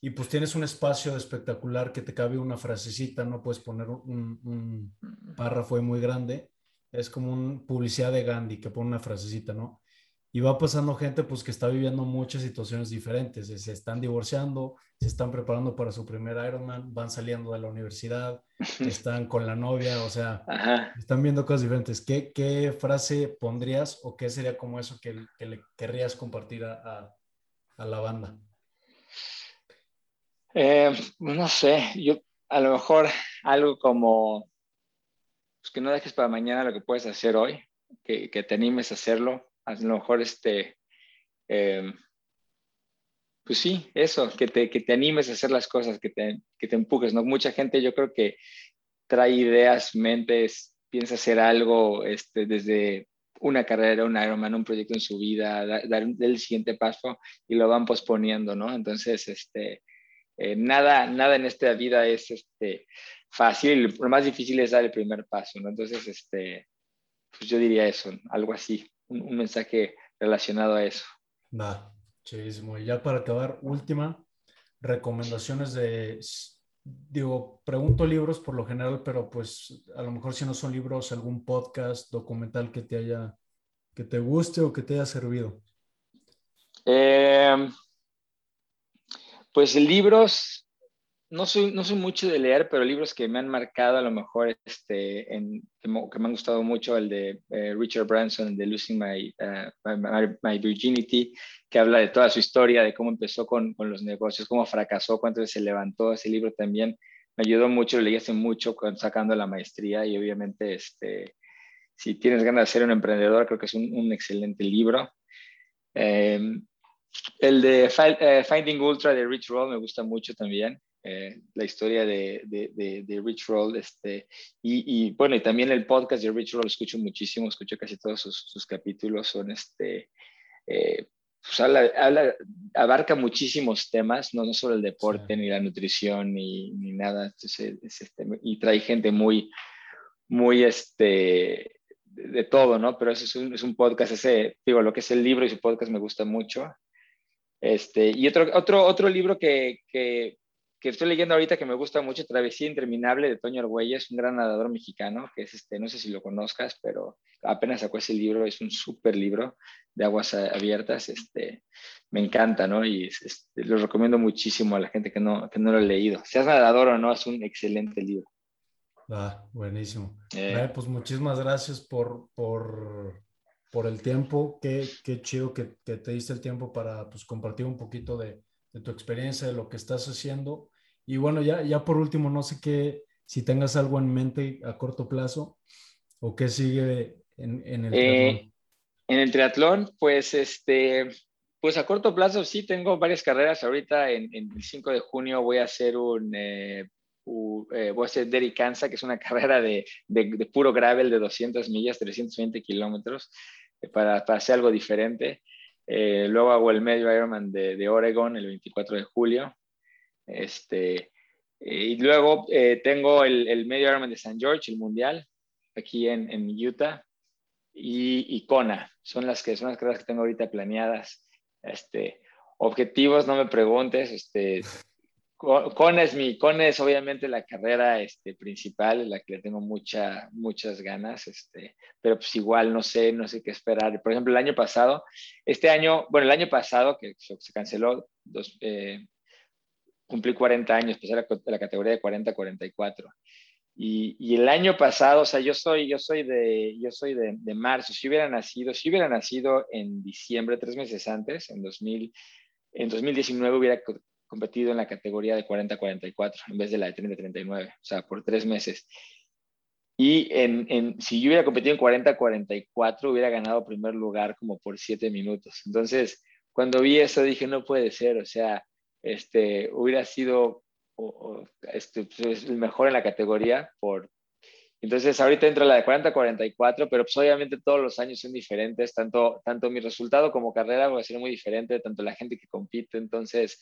y pues tienes un espacio espectacular que te cabe una frasecita, no puedes poner un, un párrafo muy grande, es como una publicidad de Gandhi que pone una frasecita, ¿no? Y va pasando gente pues que está viviendo muchas situaciones diferentes, se están divorciando, se están preparando para su primer Ironman, van saliendo de la universidad, están con la novia, o sea, están viendo cosas diferentes. ¿Qué, ¿Qué, frase pondrías o qué sería como eso que, que le querrías compartir a, a, la banda? Eh, no sé, yo a lo mejor algo como pues que no dejes para mañana lo que puedes hacer hoy, que, que te animes a hacerlo, a lo mejor este, em, pues sí, eso, que te, que te animes a hacer las cosas, que te, que te empujes, ¿no? Mucha gente yo creo que trae ideas, mentes, piensa hacer algo este, desde una carrera, un Ironman, un proyecto en su vida, dar, el siguiente paso y lo van posponiendo, ¿no? Entonces, este, eh, nada, nada en esta vida es este, fácil, lo más difícil es dar el primer paso, ¿no? Entonces, este, pues yo diría eso, algo así un, mensaje relacionado a eso. Va, chidísimo. Y ya para acabar, última, recomendaciones de, digo, pregunto libros por lo general, pero pues a lo mejor si no son libros, algún podcast, documental que te haya, que te guste o que te haya servido. Eh, pues libros, no soy, no soy mucho de leer, pero libros que me han marcado a lo mejor, este, en, que, me, han gustado mucho, el de eh, Richard Branson, de Losing eh, my, my, Virginity, que habla de toda su historia, de cómo empezó con, con, los negocios, cómo fracasó, cuánto se levantó. Ese libro también me ayudó mucho, lo leí hace mucho sacando la maestría y obviamente, este, si tienes ganas de ser un emprendedor, creo que es un, excelente libro. Eh, El de eh, Finding Ultra de Rich Roll me gusta mucho también. Eh, la historia de, de, de, Rich Roll, este, y, y, bueno, y también el podcast de Rich Roll escucho muchísimo, escucho casi todos sus, sus capítulos, son este, eh, pues habla, abarca muchísimos temas, no, no solo el deporte, ni la nutrición, ni, ni nada, Entonces, este, y trae gente muy, muy, este, de, todo, ¿no? Pero ese es un, es un, podcast, ese, digo, lo que es el libro y su podcast me gusta mucho. Este, y otro, otro, otro libro que, que, que estoy leyendo ahorita que me gusta mucho, Travesía Interminable de Toño Argüelles, un gran nadador mexicano, que es este, no sé si lo conozcas, pero apenas sacó ese libro, es un súper libro de aguas abiertas, este, me encanta, ¿no? Y este, lo recomiendo muchísimo a la gente que no, que no lo ha leído. Seas nadador o no, es un excelente libro. Ah, buenísimo. Eh. pues muchísimas gracias por, por, por el tiempo. Qué, qué chido que, que, te diste el tiempo para pues, compartir un poquito de, de, tu experiencia, de lo que estás haciendo. Y bueno, ya, ya por último, no sé qué, si tengas algo en mente a corto plazo o qué sigue en, en el eh, triatlón. En el triatlón, pues este, pues a corto plazo sí tengo varias carreras. Ahorita en, en el 5 de junio voy a hacer un eh, eh, voy a hacer Derry Kansas, que es una carrera de, de, puro gravel de 200 millas, 320 kilómetros, eh, para, para, hacer algo diferente. Eh, luego hago el medio Ironman de, de, Oregon el 24 de julio. Este, y luego tengo el, el, medio Ironman de San George, el mundial, aquí en, en Utah. Y, y, Kona, son las, que, son las carreras que tengo ahorita planeadas. Este, objetivos, no me preguntes, este, Kona es mi, Kona es obviamente la carrera este, principal, la que le tengo mucha, muchas ganas, este, pero pues igual no sé, no sé qué esperar. Por ejemplo, el año pasado, este año, bueno, el año pasado que se canceló, dos, eh, cumplí 40 años, pasé la, la categoría de 40 a 44. Y, y, el año pasado, o sea, yo soy, yo soy, de, yo soy de, de, marzo, si hubiera nacido, si hubiera nacido en diciembre, tres meses antes, en 2000, en 2019 hubiera competido en la categoría de 40-44 en vez de la de 30-39, o sea, por tres meses. Y en, en, si yo hubiera competido en 40-44, hubiera ganado primer lugar como por siete minutos. Entonces, cuando vi eso, dije, no puede ser, o sea, este, hubiera sido este, pues, el mejor en la categoría por... Entonces, ahorita entro la de 40-44, pero pues obviamente todos los años son diferentes, tanto, tanto mi resultado como carrera va a ser muy diferente, tanto la gente que compite, entonces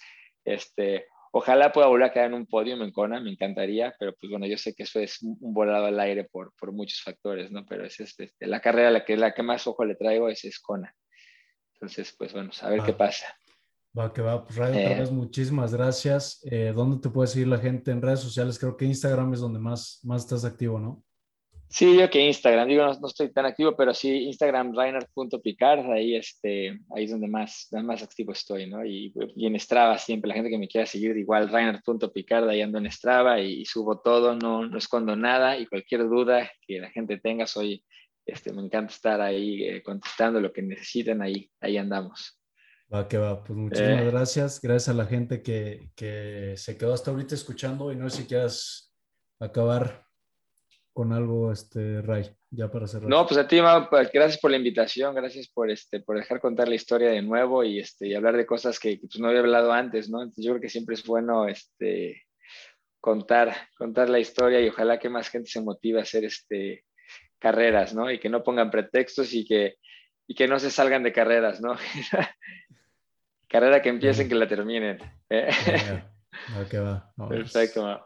este, ojalá pueda volver a quedar en un podio en Kona, me encantaría, pero pues bueno, yo sé que eso es un volado al aire por, por muchos factores, ¿no? Pero es este, la carrera la que, la que más ojo le traigo es, es Kona. Entonces, pues bueno, a ver qué pasa. Va, que va. Pues Radio, eh, muchísimas gracias. Eh, ¿Dónde te puede seguir la gente en redes sociales? Creo que Instagram es donde más, más estás activo, ¿no? Sí, yo que Instagram, digo, no, estoy tan activo, pero sí, Instagram, Reinhardt.picard, ahí, este, ahí es donde más, más activo estoy, ¿no? Y, en Strava siempre, la gente que me quiera seguir, igual, Reinhardt.picard, ahí ando en Strava y, subo todo, no, no, escondo nada y cualquier duda que la gente tenga, soy, este, me encanta estar ahí eh, contestando lo que necesiten, ahí, ahí andamos. Va, que va, pues muchísimas eh. gracias, gracias a la gente que, que se quedó hasta ahorita escuchando y no sé si quieras acabar con algo, este, Ray, ya para cerrar. No, pues a ti, pues, gracias por la invitación, gracias por, este, por dejar contar la historia de nuevo y, este, y hablar de cosas que, pues, no había hablado antes, ¿no? Entonces, yo creo que siempre es bueno este, contar, contar la historia y ojalá que más gente se motive a hacer este, carreras, ¿no? Y que no pongan pretextos y que, y que no se salgan de carreras, ¿no? Carrera que empiecen, que la terminen. ¿eh? va. Perfecto,